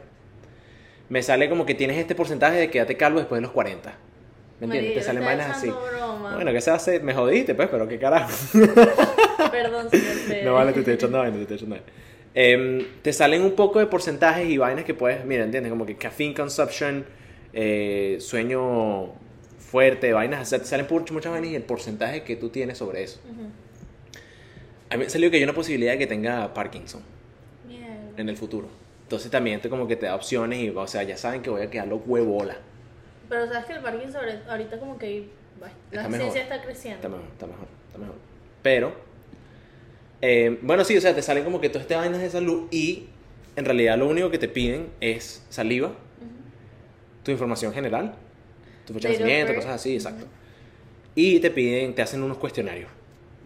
me sale como que tienes este porcentaje de quedarte calvo después de los 40. ¿Me entiendes? Te salen vainas así. broma. Bueno, ¿qué se hace? Me jodiste, pues, pero qué carajo. Perdón, señor. No vale, te estoy echando vaina, te estoy echando vaina. Em, te salen un poco de porcentajes y vainas que puedes, mira, ¿entiendes? Como que caffeine consumption, eh, sueño fuerte, vainas, o sea, te salen muchas, vainas y el porcentaje que tú tienes sobre eso. Ujú. A mí me salió que hay una posibilidad de que tenga Parkinson Mierda. en el futuro. Entonces también te como que te da opciones y, o sea, ya saben que voy a quedar huevola. Pero sabes que el Parkinson ahorita- como que la Está ciencia está creciendo. Está mejor, está mejor, está mejor. Pero, eh, bueno, sí, o sea, te salen como que todas estas vainas de salud y en realidad lo único que te piden es saliva, tu información general, tu fecha de nacimiento, cosas así, exacto. Y te piden, te hacen unos cuestionarios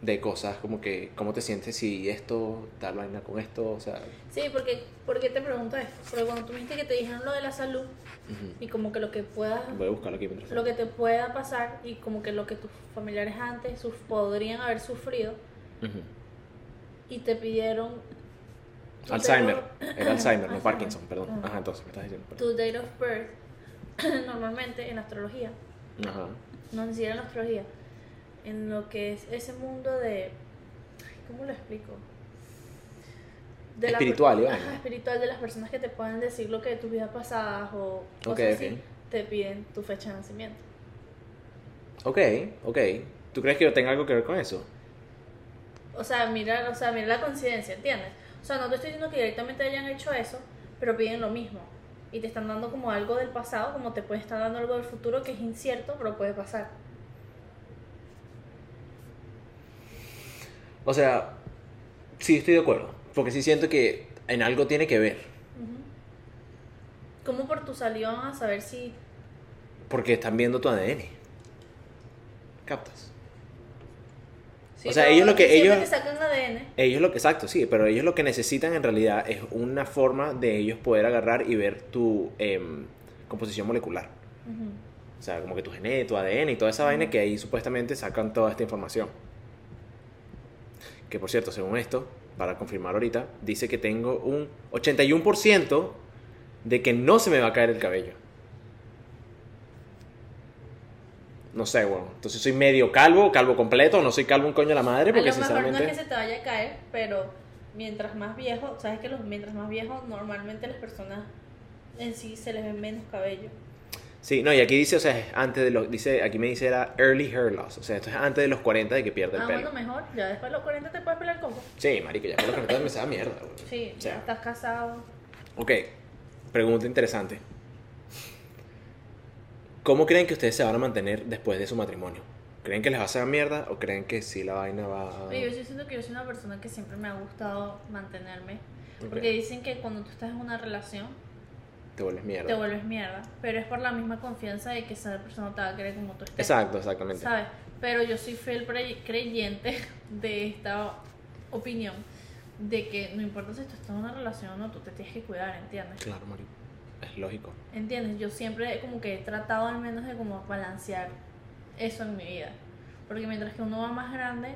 de cosas como que, ¿cómo te sientes si esto, tal vaina con esto? O sea, Sí, porque, ¿por qué te pregunto esto? Porque cuando tú me dijiste que te dijeron lo de la salud ujú. y como que lo que pueda, voy a buscarlo aquí mientras lo que te pueda pasar y como que lo que tus familiares antes sus- podrían haber sufrido Ujú. y te pidieron Alzheimer, date era Alzheimer, no. Parkinson, perdón. Ajá. Ajá, entonces me estás diciendo. perdón. tu date of birth, normalmente en astrología, Ajá. no ni siquiera en astrología, en lo que es ese mundo de, ¿cómo lo explico? De la Espiritual. Ajá, espiritual de las personas que te pueden decir lo que de tus vidas pasadas o cosas Ok, así, te piden tu fecha de nacimiento. Ok, ok. ¿Tú crees que yo tenga algo que ver con eso? O sea, mira, o sea, mira la coincidencia, ¿entiendes? O sea, no te estoy diciendo que directamente hayan hecho eso, pero piden lo mismo. Y te están dando como algo del pasado, como te puede estar dando algo del futuro que es incierto, pero puede pasar. O sea, sí estoy de acuerdo. Porque sí siento que en algo tiene que ver. ¿Cómo por tu salió a saber si... Porque están viendo tu ADN. ¿Captas? si O sea, ellos lo que- siempre ellos- sacan ADN. Ellos lo que, exacto, sí, pero ellos lo que necesitan en realidad es una forma de ellos poder agarrar y ver tu em, composición molecular. O sea, como que tu gené, tu ADN y toda esa vaina que ahí supuestamente sacan toda esta información. Que por cierto, según esto, para confirmar ahorita, dice que tengo un 81% de que no se me va a caer el cabello. No sé, bueno. Entonces soy medio calvo, calvo completo, no soy calvo un coño de la madre, A porque lo mejor no sinceramente... es que se te vaya a caer, pero mientras más viejo, sabes que los mientras más viejos normalmente las personas en sí se les ve menos cabello. Sí, no, y aquí dice, o sea, es antes de los, dice, aquí me dice era early hair loss, o sea, esto es antes de los 40 de que pierde el Ah, pelo. bueno, mejor. Ya después de los 40 te puedes pelar coco. Sí, marico, ya por los 40 me sabe mierda, güey. Sí, O sea, ya estás casado. Ok, pregunta interesante. ¿Cómo creen que ustedes se van a mantener después de su matrimonio? ¿Creen que les va a hacer mierda o creen que sí la vaina va Oye, yo sí siento que yo soy una persona que siempre me ha gustado mantenerme. Ok. Porque dicen que cuando tú estás en una relación te vuelves mierda? te vuelves mierda. Pero es por la misma confianza de que esa persona te va a querer como tú estés. Exacto, exactamente. ¿Sabes? Pero yo soy fiel creyente de esta opinión. De que no importa si tú estás en una relación o no, tú te tienes que cuidar, ¿entiendes? Claro, marico. Es lógico. ¿Entiendes? Yo siempre como que he tratado al menos de como balancear eso en mi vida. Porque mientras que uno va más grande,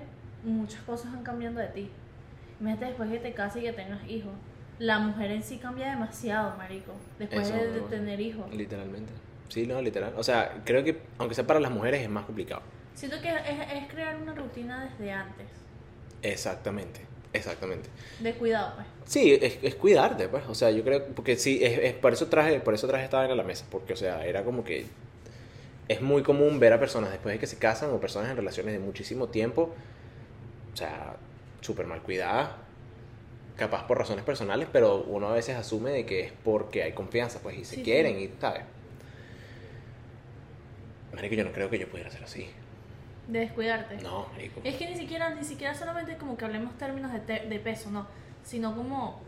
muchas cosas van cambiando de ti. Imagínate después que te cases y que tengas hijos. La mujer en sí cambia demasiado, marico. Después Eso, de, tener hijos. Literalmente. Sí, no, literal. O sea, creo que aunque sea para las mujeres es más complicado. Siento que es, es crear una rutina desde antes. Exactamente, exactamente. De cuidado, pues. Sí, es, es cuidarte, pues. O sea, yo creo, porque sí, es, es- por eso traje, por eso traje esta a la mesa, porque, o sea, era como que es muy común ver a personas después de que se casan o personas en relaciones de muchísimo tiempo, o sea, súper mal cuidadas, capaz por razones personales, pero uno a veces asume de que es porque hay confianza, pues, y se Sí, quieren, sí. y ¿sabes? Marico, yo no creo que yo pudiera ser así. De descuidarte. No, marico. Es que ni siquiera, ni siquiera solamente como que hablemos términos de, te- de peso, no. Sino como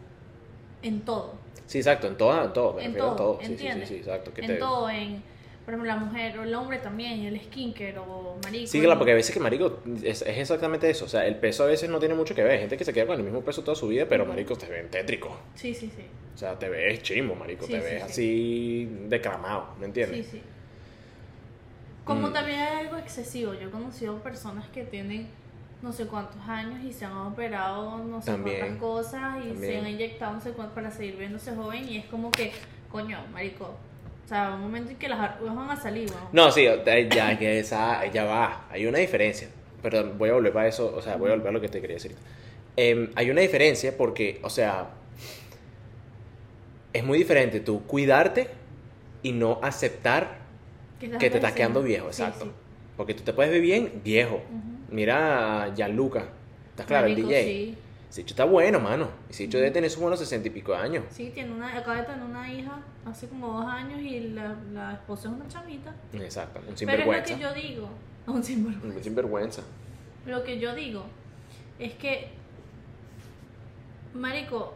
en todo. Sí, exacto, en todo, en todo, me En refiero a todo, todo. Sí, sí, sí, sí, exacto. Que en te- todo, en, por ejemplo, la mujer o el hombre también, el skincare o marico. Sí, claro, porque a veces que marico es, es exactamente eso. O sea, el peso a veces no tiene mucho que ver. Hay gente que se queda con el mismo peso toda su vida, pero marico te ven tétrico. Sí, sí, sí. O sea, te ves chimbo, marico. Sí, te sí, ves sí. así declamado, ¿me Sí, entiendes? sí. Como Mm. también hay algo excesivo, yo he conocido personas que tienen no sé cuántos años y se han operado no sé También, cuántas cosas y se han inyectado no sé cuánto para seguir viéndose joven y es como que, coño, marico, o sea, un momento en que las arrugas van a salir, weón. No, sí, ya, ya, esa, ya va. Hay una diferencia. Pero voy a volver para eso. O sea, voy a volver a lo que te quería decir. Em, hay una diferencia porque, o sea, es muy diferente tú cuidarte y no aceptar que te estás quedando viejo, exacto. sí. Porque tú te puedes ver bien viejo. Mira a Gianluca. ¿Estás claro? Marico, el DJ. Sí. Ese hecho está bueno, mano. Ese hecho debe tener sus buenos sesenta y pico de años. Sí, tiene una, acaba de tener una hija hace como dos años y la, la esposa es una chamita. Exacto. Un Pero es sinvergüenza. lo que yo digo, un sinvergüenza. Un sinvergüenza. Lo que yo digo es que, Marico,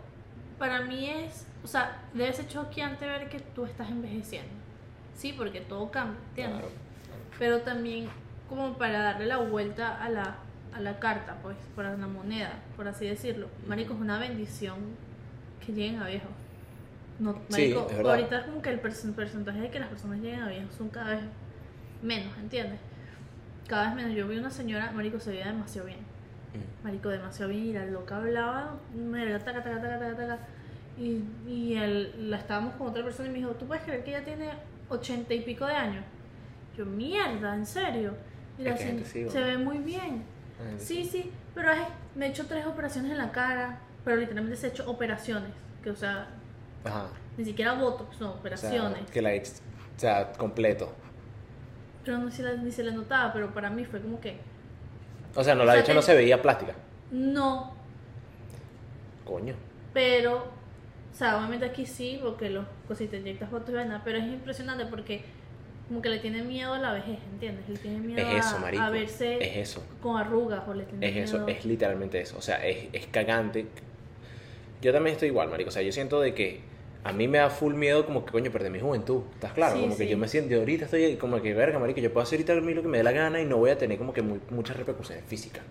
para mí es, o sea, debe ser choqueante ver que tú estás envejeciendo. Sí, porque todo cambia, ¿entiendes? Claro. Pero también como para darle la vuelta a la, a la carta, pues, para la moneda, por así decirlo. Marico, es una bendición que lleguen a viejo. No, Sí, marico, es verdad. ahorita es como que el porcentaje de que las personas lleguen a viejo son cada vez menos, ¿entiendes? Cada vez menos. Yo vi una señora, marico, se veía demasiado bien. Mm. Marico, demasiado bien. Y la loca hablaba, mira, taca, taca, taca, taca, taca. Y, y él, la estábamos con otra persona y me dijo, ¿tú puedes creer que ella tiene ochenta y pico de años? Yo, mierda, ¿en serio? Y la Es se, sí, se ve muy bien. Sí, sí, pero me he hecho tres operaciones en la cara, pero literalmente se he hecho operaciones. Que, o sea, Ajá. ni siquiera botox, no, O sea, operaciones. que la ex- o sea, completo. Pero no se la- ni se le notaba, pero para mí fue como que, O sea, no O la dicha te- no se veía plástica. no, Coño. pero, o sea, obviamente aquí sí, porque los cositas inyectas botox y vaina, pero es impresionante porque como que le tiene miedo a la vejez, ¿entiendes? Le tiene miedo Es eso, a, a verse Es eso. con arrugas o le tiene Es miedo. eso. Es literalmente eso. O sea, es, es cagante. Yo también estoy igual, marico. O sea, yo siento de que a mí me da full miedo como que, coño, perder mi juventud. ¿Estás claro? Sí, como que yo me siento, ahorita estoy como que, verga, marico, yo puedo hacer ahorita a mí lo que me dé la gana y no voy a tener como que muy- muchas repercusiones físicas.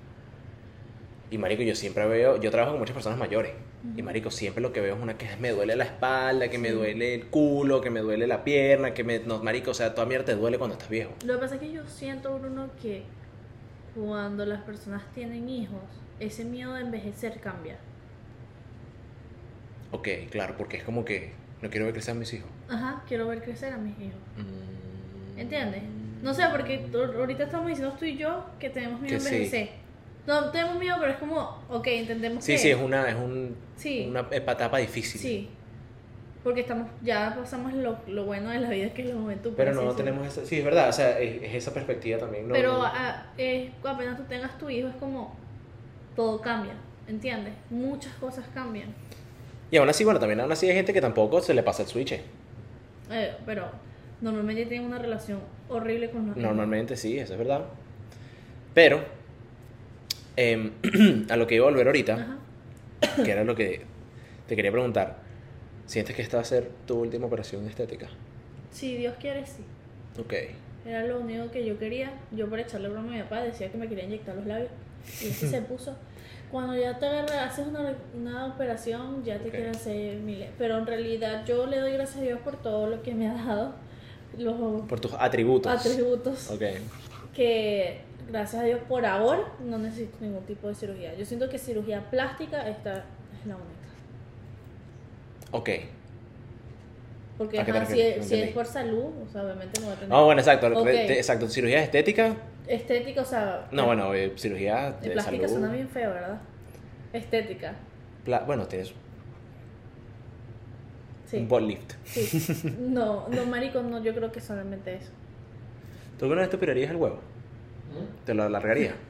Y marico, yo siempre veo, yo trabajo con muchas personas mayores. Y marico, siempre lo que veo es una que me duele la espalda, que me duele el culo, que me duele la pierna, que me... No, marico, o sea, toda mierda te duele cuando estás viejo. Lo que pasa es que yo siento, Bruno, que cuando las personas tienen hijos, ese miedo de envejecer cambia. Ok, claro, porque es como que no quiero ver crecer a mis hijos. Ajá, quiero ver crecer a mis hijos. Mm. ¿Entiendes? No sé, porque ahorita estamos diciendo tú y yo que tenemos miedo a sí. No tenemos miedo, pero es como, ok, entendemos Sí, que sí, es una, es un, Sí. una etapa difícil. Sí. Porque estamos, ya pasamos lo, lo bueno de la vida que es la juventud. Pero no decirlo. tenemos esa... Sí, es verdad, o sea, es, es esa perspectiva también. No, Pero no- ah, eh, apenas tú tengas tu hijo es como todo cambia, ¿entiendes? Muchas cosas cambian. Y aún así, bueno, también aún así hay gente que tampoco se le pasa el switch. Eh, pero normalmente tienen una relación horrible con los Normalmente sí, eso es verdad. Pero, em, a lo que iba a volver ahorita, Ajá. que era lo que te quería preguntar, ¿sientes que esta va a ser tu última operación estética? Si Dios quiere, sí. Ok. Era lo único que yo quería. Yo por echarle broma a mi papá decía que me quería inyectar los labios. Y ese se puso. Cuando ya te agarras, haces una, una operación, ya te Ok. quieren hacer miles. Pero en realidad yo le doy gracias a Dios por todo lo que me ha dado. Los Por tus atributos. atributos. Ok. Que gracias a Dios por ahora no necesito ningún tipo de cirugía. Yo siento que cirugía plástica esta es la única. Ok. Porque ¿A qué te ajá, si, No si es por salud, o sea, obviamente no va a tener No, bueno, exacto. Exacto. Cirugía estética. estética, o sea, No, bueno, eh, cirugía de de plástica salud. suena bien feo, ¿verdad? Estética, Pla- bueno, tienes sí. un ball lift. sí. No, no, marico, no, yo creo que solamente eso. ¿Tú alguna vez te operarías el huevo? ¿Te lo alargarías?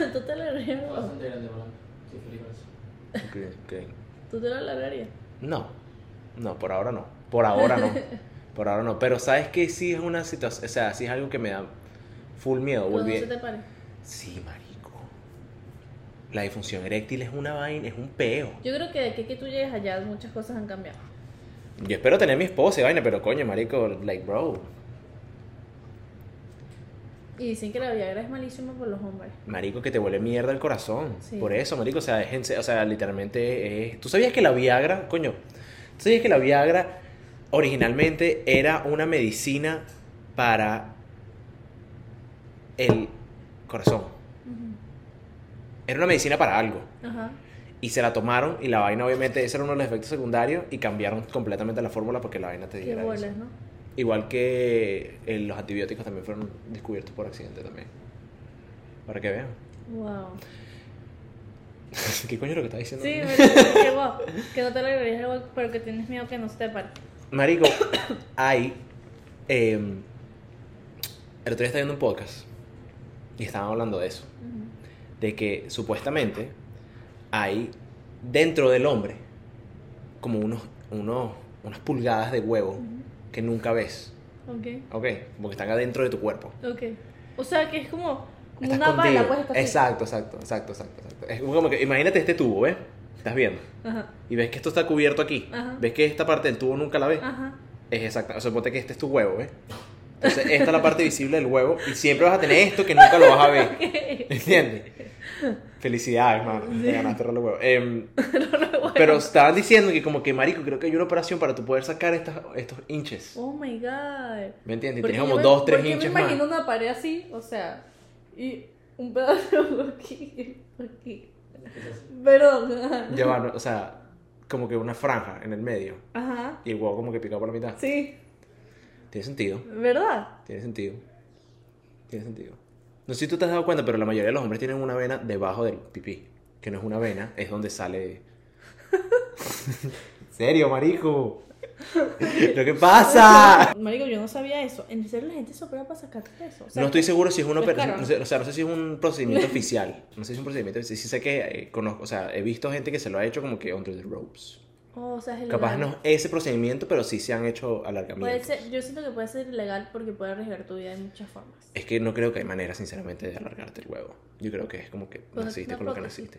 No, ¿Tú te lo alargarías? bastante grande. ¿Tú te lo alargarías? No, no, por ahora no. Por ahora no. Por ahora no. Pero sabes que sí es una situación, o sea, sí es algo que me da full miedo. Volví. se te pare. Sí, marico. La disfunción eréctil es una vaina, es un peo. Yo creo que de aquí que tú llegues allá muchas cosas han cambiado. Yo espero tener mi esposa y vaina, pero coño, marico, like, bro. Y dicen que la Viagra es malísima por los hombres. Marico, que te vuelve mierda el corazón. Sí. Por eso, marico, o sea, es o sea, literalmente es... ¿Tú sabías que la Viagra, coño? ¿Tú sabías que la Viagra originalmente era una medicina para el corazón? Era una medicina para algo. Ajá. Y se la tomaron y la vaina, obviamente, ese era uno de los efectos secundarios y cambiaron completamente la fórmula porque la vaina te Qué diera eso. bolas, ¿no? Igual que eh, los antibióticos también fueron descubiertos por accidente también. Para que vean. Wow. ¿Qué coño es lo que estás diciendo? Sí, me que guau. Que no te lo agregues guau, pero que tienes miedo que no se te pare. Marico, hay. eh, el otro día estaba viendo un podcast y estaban hablando de eso. De que supuestamente hay dentro del hombre como unos, unos, unas pulgadas de huevo que nunca ves. Ok, ¿Ok? Porque están adentro de tu cuerpo. ok. O sea que es como, como una escondido. bala, pues está. Exacto, exacto, exacto, exacto, exacto. Es como que imagínate este tubo, ¿ves? Estás viendo. Ajá, Y ves que esto está cubierto aquí. Ajá. ¿Ves que esta parte del tubo nunca la ves? ajá. Es exacta. O sea, ponte que este es tu huevo, ¿ves? Entonces, esta es la parte visible del huevo y siempre vas a tener esto que nunca lo vas a ver. ¿Entiendes? Felicidades, hermano. Te ganaste el huevo. Em, pero estaban diciendo que como que, marico, creo que hay una operación para tú poder sacar estas, estos hinches. Oh my god. ¿Me entiendes? Y Porque yo como me- dos, tres hinches me imagino más. una pared así, o sea, y un pedazo aquí, aquí. Perdón. no, o sea, como que una franja en el medio Ajá. y el huevo como que picado por la mitad. Sí, Tiene sentido. ¿verdad? Tiene sentido. Tiene sentido. No sé si tú te has dado cuenta, pero la mayoría de los hombres tienen una vena debajo del pipí. Que no es una vena, es donde sale. ¿Serio, marico? ¿Lo que pasa? Marico, yo no sabía eso. En serio, la gente se opera para sacar eso. O sea, No estoy seguro si es una operación. no sé- O sea, no sé si es un procedimiento oficial. No sé si es un procedimiento oficial. Sí sé que eh, conozco. O sea, he visto gente que se lo ha hecho como que under the ropes. Oh, o sea, es. Capaz no es ese procedimiento, pero sí se han hecho Puede alargamientos. ser, yo siento que puede ser ilegal porque puede arriesgar tu vida de muchas formas. Es que no creo que hay manera, sinceramente, de alargarte el huevo. Yo creo que es como que Ponerte naciste con lo que naciste.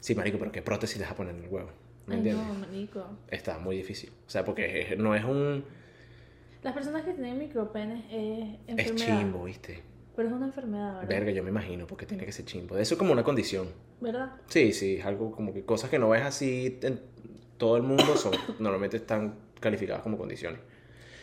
Sí, marico, pero ¿qué prótesis le vas a poner en el huevo? ¿Me Ay, entiendes? no, marico. Está muy difícil. O sea, porque es- no es un... Las personas que tienen micropenes es Es enfermedad. chimbo, ¿viste? Pero es una enfermedad, ¿verdad? Verga, yo me imagino, porque tiene que ser chimbo. Eso es como una condición. ¿Verdad? Sí, sí, es algo como que cosas que no ves así en todo el mundo son normalmente están calificadas como condiciones.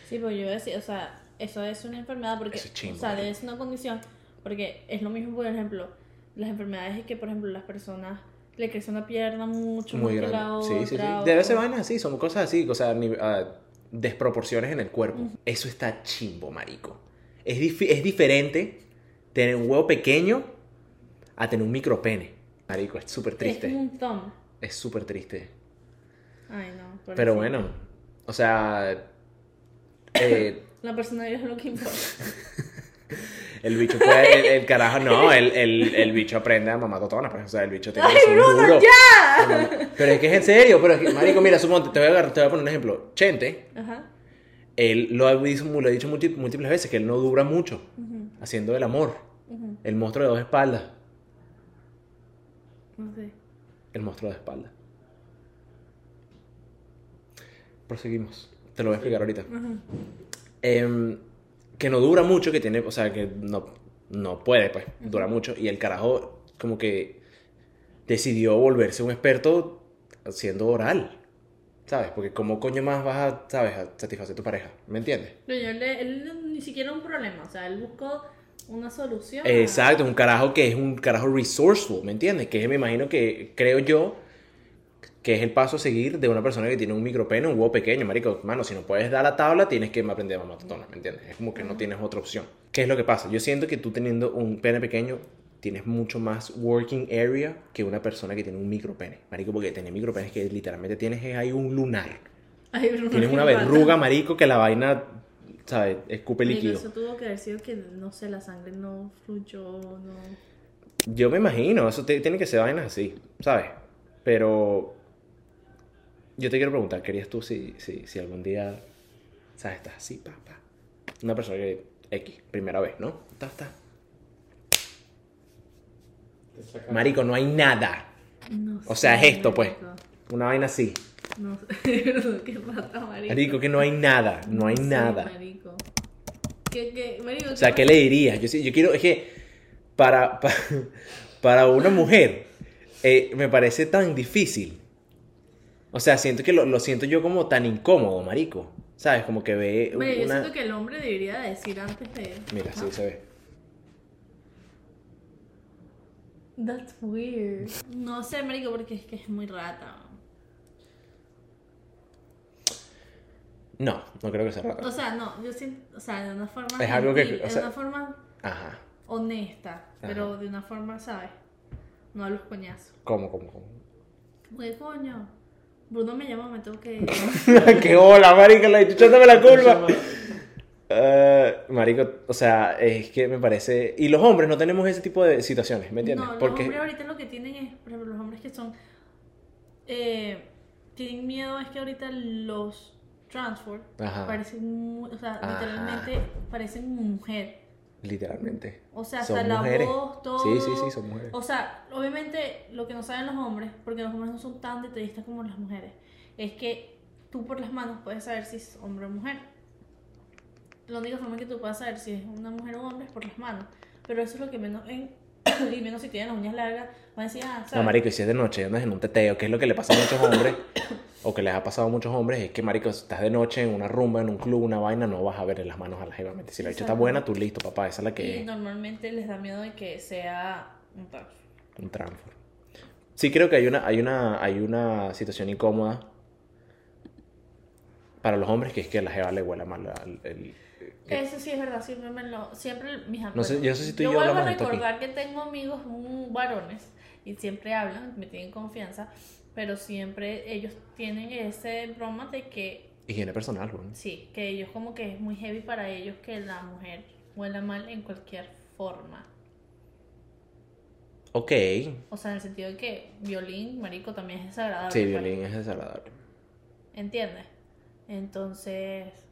Sí, pero yo decía, o sea, eso es una enfermedad porque, es chimbo, o sea, marico. es una condición porque es lo mismo, por ejemplo, las enfermedades es que, por ejemplo, las personas le crece una pierna mucho Muy que la grande. otra. Sí, sí, sí. o- Debe ser vainas así, son cosas así, o sea, ah, desproporciones en el cuerpo. Eso está chimbo, marico. Es, difi- es diferente tener un huevo pequeño a tener un micropene. Marico, es súper Es triste. como un thumb. Es súper triste. Ay, no. Pero bueno, o sea, eh, La personalidad es lo que importa. el bicho puede, el, el carajo, no, el, el, el bicho aprende a mamar totona, pues, o sea, el bicho tiene que ¡Ay, ser duro. Pero es que es en serio, pero es que, marico, mira, suponte, te voy a, agarrar- te voy a poner un ejemplo. Chente, Ajá. él lo ha dicho, lo ha dicho múlti- múltiples veces, que él no dura mucho haciendo el amor. El monstruo de dos espaldas. No sé. El monstruo de espaldas. Proseguimos. Te lo voy a explicar ahorita. Em, que no dura mucho, que tiene, o sea, que no, no puede, pues, dura mucho. Y el carajo, como que decidió volverse un experto haciendo oral. ¿Sabes? Porque, ¿cómo coño más vas a, ¿sabes? a satisfacer a tu pareja? ¿Me entiendes? Pero yo le- él ni siquiera un problema, o sea, él buscó una solución. Exacto, un carajo que es un carajo resourceful, ¿me entiendes? Que es, me imagino que, creo yo, que es el paso a seguir de una persona que tiene un micropene, un huevo pequeño, marico. Mano, si no puedes dar la tabla, tienes que aprender a mamar totonas, ¿me entiendes? Es como que no tienes otra opción. ¿Qué es lo que pasa? Yo siento que tú teniendo un pene pequeño, tienes mucho más working area que una persona que tiene un micropene. Marico, porque tener micropenes que literalmente tienes es ahí un lunar. Tienes una verruga, marico, que la vaina, ¿sabes? Escupe líquido. Eso tuvo que haber sido que, no sé, la sangre no fluyó, no... Yo me imagino, eso tiene que ser vainas así, ¿sabes? Pero yo te quiero preguntar, ¿querías tú si, si, si algún día, ¿sabes? Estás así, pa, pa. Una persona que X, primera vez, ¿no? Está, está. Marico, no hay nada. No O sea, sé, es esto, pues. marico. Una vaina así. No sé, qué rata, marico. Marico, que no hay nada. No hay sé, nada. marico. ¿Qué, qué, marico? O sea, ¿qué le dirías? Yo, sí- yo quiero, es que para, para, para una mujer eh, me parece tan difícil. O sea, siento que lo, lo siento yo como tan incómodo, marico. ¿Sabes? Como que ve Bueno, yo una... siento que el hombre debería decir antes de... Mira, sí se ve. That's weird. No sé, marico, porque es que es muy rata. No, no creo que sea raro. O sea, no, yo siento, o sea, de una forma... Es algo que- o de sea- una forma Ajá. honesta, pero de una forma, ¿sabes? No a los coñazos. ¿Cómo, cómo, cómo? ¿Qué coño? Bruno me llama, me tengo que. ¡Qué hola, marico! La echándome la culpa. Eh, marico, o sea, es que me parece... Y los hombres no tenemos ese tipo de situaciones, ¿me entiendes? No, Porque... los hombres ahorita lo que tienen es, por ejemplo, los hombres que son... Eh, tienen miedo es que ahorita los transport Ajá. parecen, o sea, Ajá. literalmente parecen mujer. Literalmente. O sea, Son hasta la mujeres. voz, todo. Sí, sí, sí, son mujeres. O sea, obviamente lo que no saben los hombres, porque los hombres no son tan detallistas como las mujeres, es que tú por las manos puedes saber si es hombre o mujer. La única forma que tú puedas saber si es una mujer o hombre es por las manos. Pero eso es lo que menos en, y menos si tienen las uñas largas, van a decir, ah, ¿sabes? No, marico, y si es de noche, andas en un teteo, que es lo que le pasa a muchos hombres, o que les ha pasado a muchos hombres, es que, marico, si estás de noche en una rumba, en un club, una vaina, no vas a ver en las manos a la jeva. Si la bicha está buena, tú listo, papá, esa es la Y que es. normalmente les da miedo de que sea un tal. Un transfer. Sí creo que hay una, hay una, hay una situación incómoda para los hombres, que es que a la jeva le huela mal al- el... Eso sí es verdad, siempre me lo, siempre mis No sé, amigos- yo no sé si tú y yo vuelvo a aquí. recordar que tengo amigos varones y siempre hablan, me tienen confianza, pero siempre ellos tienen ese broma de que Higiene personal, weón. sí, que ellos como que es muy heavy para ellos que la mujer huela mal en cualquier forma. Ok. O sea, en el sentido de que violín, marico, también es desagradable. Sí, violín es desagradable. ¿Entiendes? Entonces...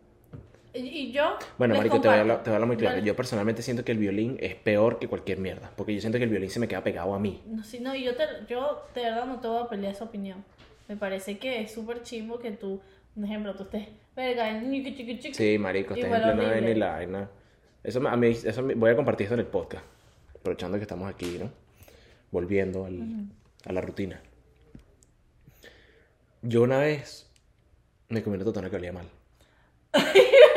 Y, yo... Bueno, marico, te voy, a hablar, te voy a hablar muy claro. Yo personalmente siento que el violín es peor que cualquier mierda. Porque yo siento que el violín se me queda pegado a mí. No, sí, no, y yo, te, yo de verdad no te voy a pelear esa opinión. Me parece que es súper chimbo que tú, un ejemplo, tú estés, verga, el. Sí, marico, está en plena y la vaina. Eso, a mí, eso voy a compartir esto en el podcast. Aprovechando que estamos aquí, ¿no? Volviendo al- a la rutina. Yo una vez me comí una totona que olía mal.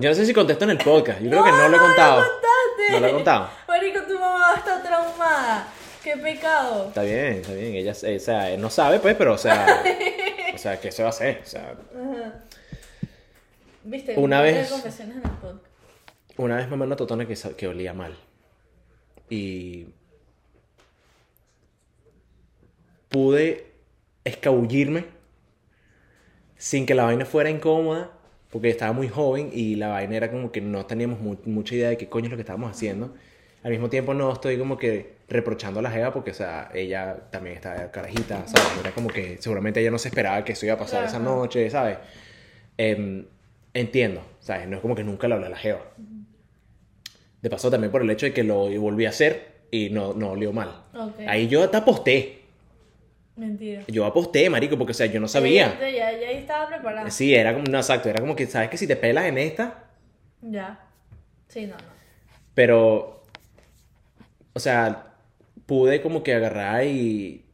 Yo no sé si contesto en el podcast. Yo creo que no lo he contado. contaste. No lo he contado. Marico, tu mamá está traumada. Qué pecado. Está bien, está bien. Ella, eh, o sea, no sabe, pues, pero, o sea, o sea, ¿qué se va a hacer? O sea, Ajá. ¿Viste? Una vez- confesiones en el podcast. una vez me mandó una totona que, que olía mal. Y pude escabullirme sin que la vaina fuera incómoda, porque estaba muy joven y la vaina era como que no teníamos mu- mucha idea de qué coño es lo que estábamos haciendo. Al mismo tiempo no estoy como que reprochando a la jeva porque, o sea, ella también está carajita, ¿sabes? Era como que seguramente ella no se esperaba que eso iba a pasar esa noche, ¿sabes? Em, entiendo, ¿sabes? No es como que nunca le hablé a la jeva. De paso también por el hecho de que lo volví a hacer y no, no olió mal. Ok. Ahí yo hasta aposté. Mentira. Yo aposté, marico, porque, o sea, yo no sabía. Ya, ya, ya estaba preparada. Sí, era como, no, exacto, era como que, ¿sabes? Que si te pelas en esta, Ya. Sí, no, no. pero, o sea, pude como que agarrar y,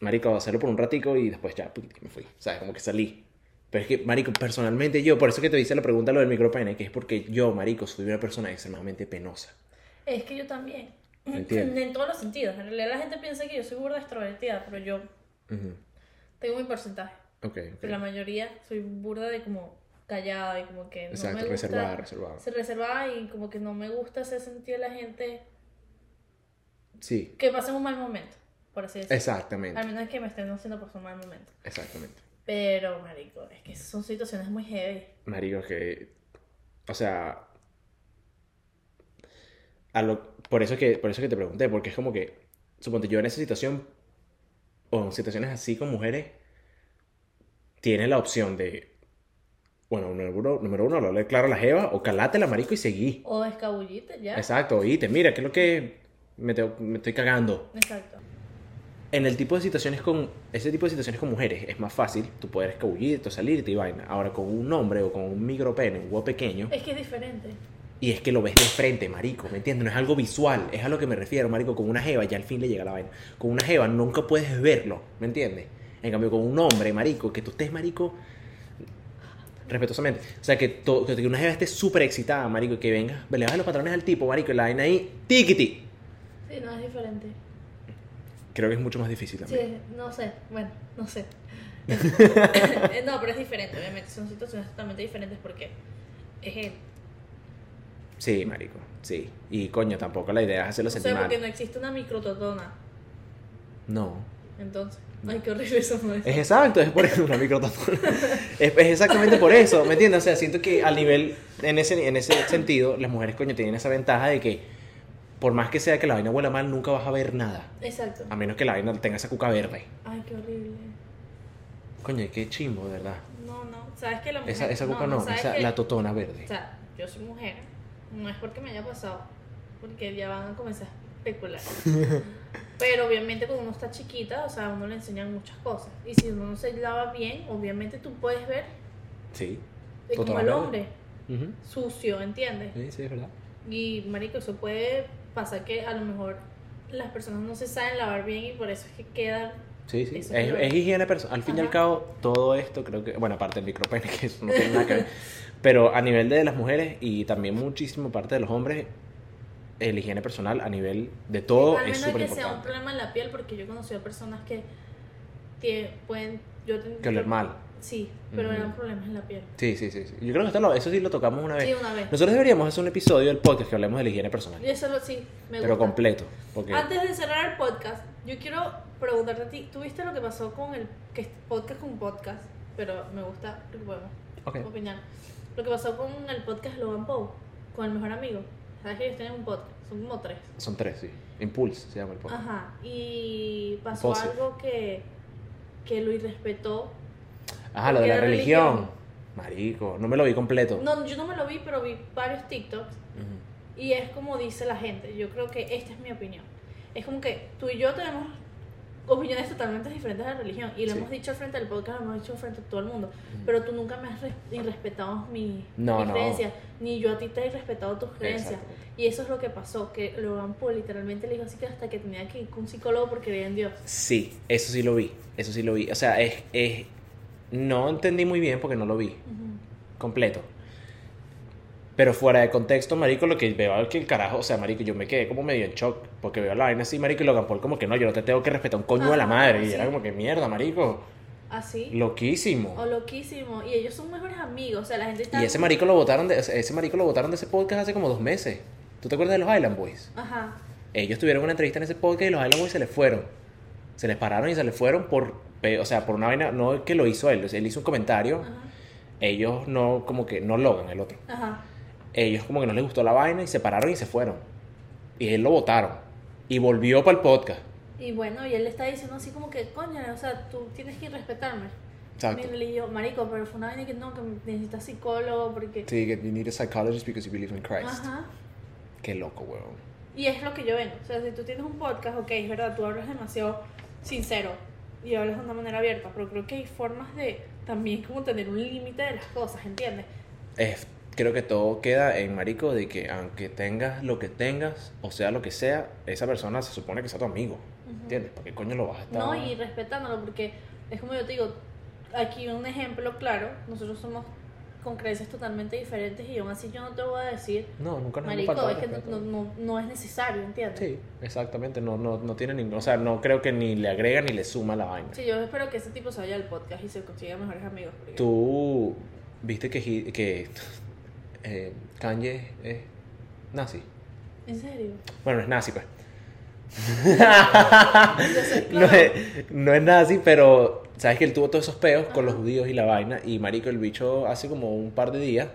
marico, hacerlo por un ratico y después ya, me fui, ¿sabes? Como que salí. Pero es que, marico, personalmente yo, por eso que te hice la pregunta lo del micropene, que es porque yo, marico, soy una persona extremadamente penosa. Es que yo también. Entiendo. En todos los sentidos. En realidad la gente piensa que yo soy burda extrovertida, pero yo Ujú. tengo mi porcentaje. Ok, ok. Pero la mayoría soy burda de como callada y como que no Exacto, me gusta. reservada, reservada. Se reservada y como que no me gusta hacer sentir a la gente Sí, que pasen un mal momento, por así decirlo. exactamente, Al menos que me estén haciendo pasar un mal momento. exactamente. Pero, marico, es que son situaciones muy heavy. Marico, que. O sea. A lo, por, eso que, por eso que te pregunté, porque es como que. Suponte yo en esa situación. O en situaciones así con mujeres. Tienes la opción de. Bueno, número uno, número uno hablarle claro a la jeva. O calátela, marico, y seguí. O escabullite, ya. Exacto, oíste, mira, ¿qué es lo que. me, me estoy cagando. Exacto. En el tipo de situaciones con, ese tipo de situaciones con mujeres es más fácil, tú puedes escabullirte o salirte y vaina. Ahora con un hombre o con un micropene, un huevo pequeño, Es que es diferente. Y es que lo ves de frente, marico, ¿me entiendes? No es algo visual, es a lo que me refiero, marico. Con una jeva ya al fin le llega la vaina. Con una jeva nunca puedes verlo, ¿me entiendes? En cambio, con un hombre, marico, que tú estés, marico, respetuosamente. O sea, que, to- que una jeva esté súper excitada, marico, y que venga, le bajes los patrones al tipo, marico, y la vaina ahí, tiquiti. Sí, no es diferente. Creo que es mucho más difícil Sí, también. no sé, bueno, no sé. Eh, no, pero es diferente, obviamente. Son situaciones totalmente diferentes porque es él. Sí, marico, sí. Y coño, tampoco la idea es hacerlo O sea, mal. porque no existe una micrototona. No. Entonces, ay, qué horrible eso no es. Es exacto, es por eso una micrototona. es, es exactamente por eso, ¿me entiendes? O sea, siento que al nivel, en ese, en ese sentido, las mujeres, coño, tienen esa ventaja de que, por más que sea que la vaina huela mal, nunca vas a ver nada. Exacto. A menos que la vaina tenga esa cuca verde. Ay, qué horrible. Coño, qué chimbo, verdad. No, no. ¿Sabes que la mujer. Esa, esa cuca no, ¿sabes esa, la totona verde. O sea, yo soy mujer. No es porque me haya pasado. Porque ya van a comenzar a especular. Pero obviamente cuando uno está chiquita, o sea, a uno le enseñan muchas cosas. Y si uno no se lava bien, obviamente tú puedes ver Sí. es como el hombre sucio, ¿entiendes? Sí, sí, es verdad. Y marico, eso puede pasar que a lo mejor las personas no se saben lavar bien y por eso es que quedan Sí, sí. Es, higiene personal. Al fin y al cabo, todo esto creo que. Bueno, aparte del micropene, que eso no tiene nada que ver. Pero a nivel de las mujeres y también muchísimo parte de los hombres, el higiene personal a nivel de todo Al es menos súper que sea un importante. problema en la piel, porque yo he conocido personas que, pueden. Yo ten- Que oler mal. Sí, pero eran problemas en la piel. Sí, sí, sí. sí. Yo creo que esto lo- eso sí lo tocamos una vez. Sí, una vez. Nosotros deberíamos hacer un episodio del podcast que hablemos de la higiene personal. Y eso lo, sí, me Pero gusta. completo. Porque Antes de cerrar el podcast, yo quiero preguntarte a ti, ¿tú viste lo que pasó con el que podcast con podcast? Pero me gusta lo que podemos Ok. opinar. Lo que pasó con el podcast Logan Paul, con el mejor amigo. ¿Sabes que ellos tienen un podcast? Son como tres. son tres, sí. Impulse se llama el podcast. Ajá. Y pasó algo que, que lo irrespetó. Ajá, lo de la religión. religión. Marico, no me lo vi completo. No, yo no me lo vi, pero vi varios TikToks. Ujú. Y es como dice la gente. Yo creo que esta es mi opinión. Es como que tú y yo tenemos opiniones totalmente diferentes de la religión. Y lo Sí. hemos dicho al frente del podcast, lo hemos dicho al frente de todo el mundo. Pero tú nunca me has res- irrespetado mi, No, mis no. creencias. Ni yo a ti te he respetado tus creencias. Y eso es lo que pasó. Que Logan Paul literalmente le dijo así que hasta que tenía que ir con un psicólogo porque creía en Dios. Sí, eso sí lo vi. Eso sí lo vi. O sea, es, es. No entendí muy bien porque no lo vi completo. Pero fuera de contexto, marico, lo que veo es que el carajo, o sea, marico, yo me quedé como medio en shock, porque veo la vaina así, marico, y Logan Paul como que no, yo no te tengo que respetar un coño de la Ajá, madre, y era como que mierda, marico, Así. loquísimo. O loquísimo. Y ellos son mejores amigos. O sea, la gente está. Y ese marico lo votaron de, ese marico lo votaron de ese podcast hace como dos meses. ¿Tú te acuerdas de los Island Boys? Ajá. Ellos tuvieron una entrevista en ese podcast y los Island Boys se les fueron. Se les pararon y se les fueron por, o sea, por una vaina, no es que lo hizo él, él hizo un comentario, Ajá. ellos no, como que, no Logan, el otro. Ajá. Ellos como que no les gustó la vaina y se pararon y se fueron. Y él lo votaron. Y volvió para el podcast. Y bueno, y él le está diciendo así como que, coño, o sea, tú tienes que respetarme. Exacto. Mi religión, marico, pero fue una vaina que no, que necesitas psicólogo porque... Sí, que you need a psychologist because you believe in Christ. Ajá. Qué loco, weón. Y es lo que yo vengo. O sea, si tú tienes un podcast, ok, es verdad, tú hablas demasiado sincero y hablas de una manera abierta, pero creo que hay formas de también como tener un límite de las cosas, ¿entiendes? Es- creo que todo queda en marico de que aunque tengas lo que tengas, o sea lo que sea, esa persona se supone que sea tu amigo. ¿Entiendes? ¿Por qué coño lo vas a estar? No, y respetándolo, porque es como yo te digo, aquí un ejemplo claro, nosotros somos con creencias totalmente diferentes y aún así yo no te voy a decir, No, nunca nos marico, es que no, no, no es necesario, ¿entiendes? Sí, exactamente. No, no, no tiene ningún. O sea, no creo que ni le agrega ni le suma la vaina. Sí, yo espero que ese tipo se vaya al podcast y se consiga mejores amigos. Tú viste que, que eh, Kanye es nazi. ¿En serio? Bueno, no es nazi, pues. No es, no es nazi, pero sabes que él tuvo todos esos peos con los judíos y la vaina. Y marico, el bicho hace como un par de días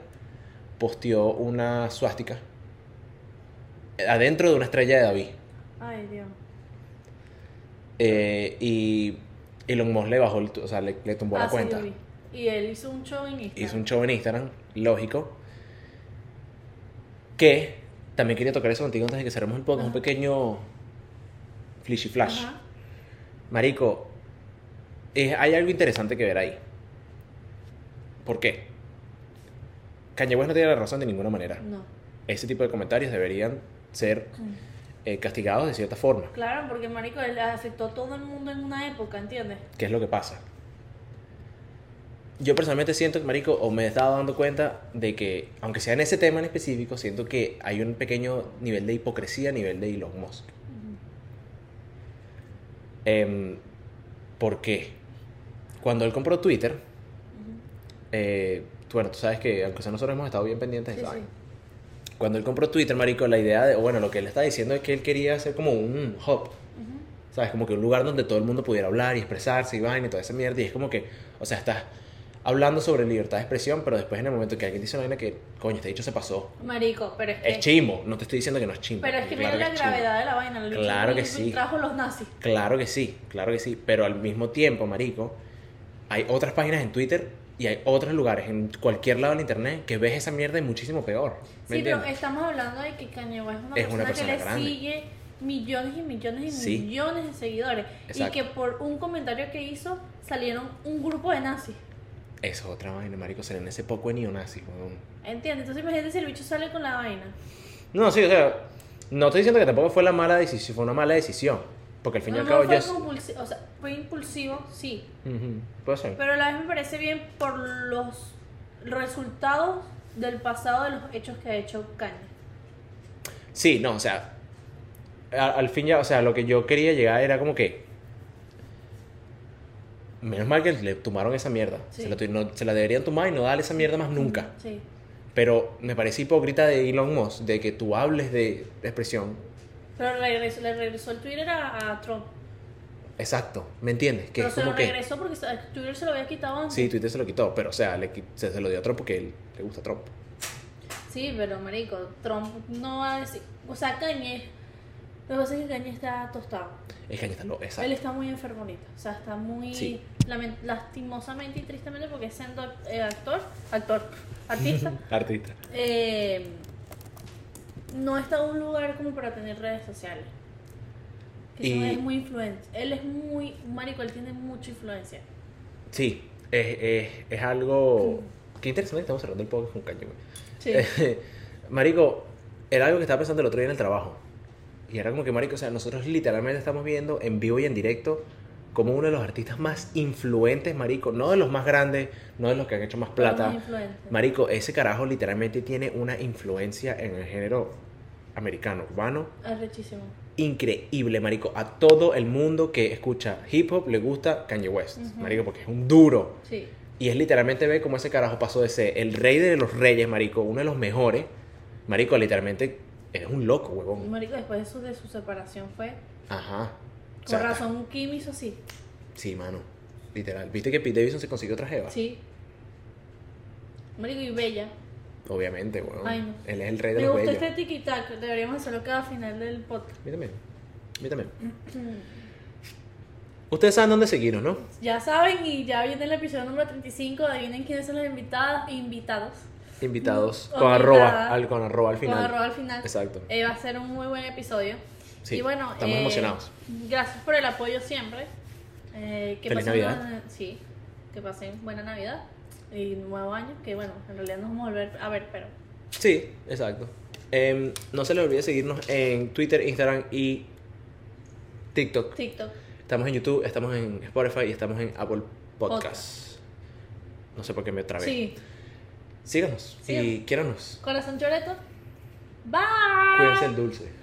posteó una suástica adentro de una estrella de David. Ay, Dios. Eh, y Elon Musk le bajó, el o sea, le, le tumbó Ah, la sí, cuenta. vi. Y él hizo un show en Instagram. hizo un show en Instagram, lógico, que también quería tocar eso contigo antes de que cerremos el podcast, un Ajá. pequeño flishy flash. Ajá. Marico, eh, hay algo interesante que ver ahí. ¿Por qué? Kanye West no tiene la razón de ninguna manera. No. Ese tipo de comentarios deberían ser eh, castigados de cierta forma. Claro, porque marico, él afectó a todo el mundo en una época, ¿entiendes? ¿Qué es lo que pasa? Yo personalmente siento que, marico, o me he estado dando cuenta de que, aunque sea en ese tema en específico, siento que hay un pequeño nivel de hipocresía a nivel de Elon Musk. Em, ¿Por qué? Cuando él compró Twitter, eh, bueno, tú sabes que, aunque sea nosotros hemos estado bien pendientes de Sí. Cuando él compró Twitter, marico, la idea de, bueno, lo que él está diciendo es que él quería hacer como un hub. ¿sabes? Como que un lugar donde todo el mundo pudiera hablar y expresarse y vaina y toda esa mierda. Y es como que, o sea, estás hablando sobre libertad de expresión, pero después en el momento que alguien dice una vaina que, coño, este dicho se pasó. Marico, pero es que. Es chimo, no te estoy diciendo que no es chimo. Pero es que claro mira la es gravedad de la vaina. el Claro que sí. Trajo los nazis. Claro que sí, claro que sí. Pero al mismo tiempo, marico, hay otras páginas en Twitter y hay otros lugares en cualquier lado del internet que ves esa mierda y muchísimo peor. ¿Me Sí, pero estamos hablando de que Kanye West es una, Es persona, una persona que le grande. sigue millones y millones y Sí. millones de seguidores. Exacto. Y que por un comentario que hizo salieron un grupo de nazis. Eso es otra vaina, marico, ser en ese poco de neonazi, weón. ¿Entiendes? Entonces imagínate si el bicho sale con la vaina. No, sí, o sea, no estoy diciendo que tampoco fue la mala decisión, fue una mala decisión. Porque al fin y al cabo ya... fue, compulsi- o sea, fue impulsivo, sí. Ujú, Puede ser. Pero a la vez me parece bien por los resultados del pasado de los hechos que ha hecho Kanye. Sí, no, o sea, a- al fin ya, o sea, lo que yo quería llegar era como que... Menos mal que le tomaron esa mierda. Sí. Se, la, no- se la deberían tomar y no darle esa mierda más nunca. Sí. Pero me parece hipócrita de Elon Musk de que tú hables de expresión. Pero regresó, le regresó el Twitter a, a Trump. Exacto, ¿me entiendes? Que Pero se como lo que... regresó porque Twitter se lo había quitado antes. Sí, Twitter se lo quitó, pero o sea, le, se, se lo dio a Trump porque él le gusta a Trump. Sí, pero marico, Trump no va a decir... O sea, Kanye... Lo que pasa es que Kanye está tostado. Es ahí está. Él Exacto. está muy enfermolito. O sea, está muy... Sí. lastimosamente y tristemente porque siendo eh, actor... Actor. Artista. Artista. eh, no está en un lugar como para tener redes sociales. Que Y- es muy influente. Él es muy... Marico, él tiene mucha influencia. Sí, es, es, es algo... Qué interesante estamos cerrando el podcast con Kanye, güey. Sí. Marico, era algo que estaba pensando el otro día en el trabajo. Y era como que, Marico, o sea, nosotros literalmente estamos viendo en vivo y en directo como uno de los artistas más influentes, Marico. No de los más grandes, no de los que han hecho más plata. Marico, ese carajo literalmente tiene una influencia en el género americano, urbano, Arrechísimo. increíble, marico. A todo el mundo que escucha hip hop le gusta Kanye West, marico, porque es un duro. Sí. Y es literalmente ver cómo ese carajo pasó de ser el rey de los reyes, marico, uno de los mejores. Marico, literalmente eres un loco, huevón. Marico, después de su, de su separación fue... Ajá. O Con sea, razón, Kim hizo así. Sí, mano. Literal. ¿Viste que Pete Davidson se consiguió otra jeva? Sí. Marico y Bella. Obviamente, weón. Ay, no. Él es el rey de Me los gustó bellos. este tiki-tac. Deberíamos hacerlo cada final del podcast. También. Mí también. Ustedes saben dónde seguirnos, ¿no? Ya saben, y ya viene el episodio número 35. Adivinen quiénes son los invitados. Invitados. Invitados. Con arroba. Al, con arroba al final. Con arroba al final. Exacto. Eh, va a ser un muy buen episodio. Sí, y bueno, estamos eh, emocionados. Gracias por el apoyo siempre. Eh, que Feliz pasen Navidad. una- sí, que pasen buena Navidad y nuevo año. Que bueno, en realidad nos vamos a volver a ver, pero Sí, exacto. Em, no se les olvide seguirnos en Twitter, Instagram y TikTok. TikTok. Estamos en YouTube, estamos en Spotify y estamos en Apple Podcasts. No sé por qué me trabé. Sí, Síganos y Síganos. quiéranos. corazón choreto. Bye. Cuídense el dulce.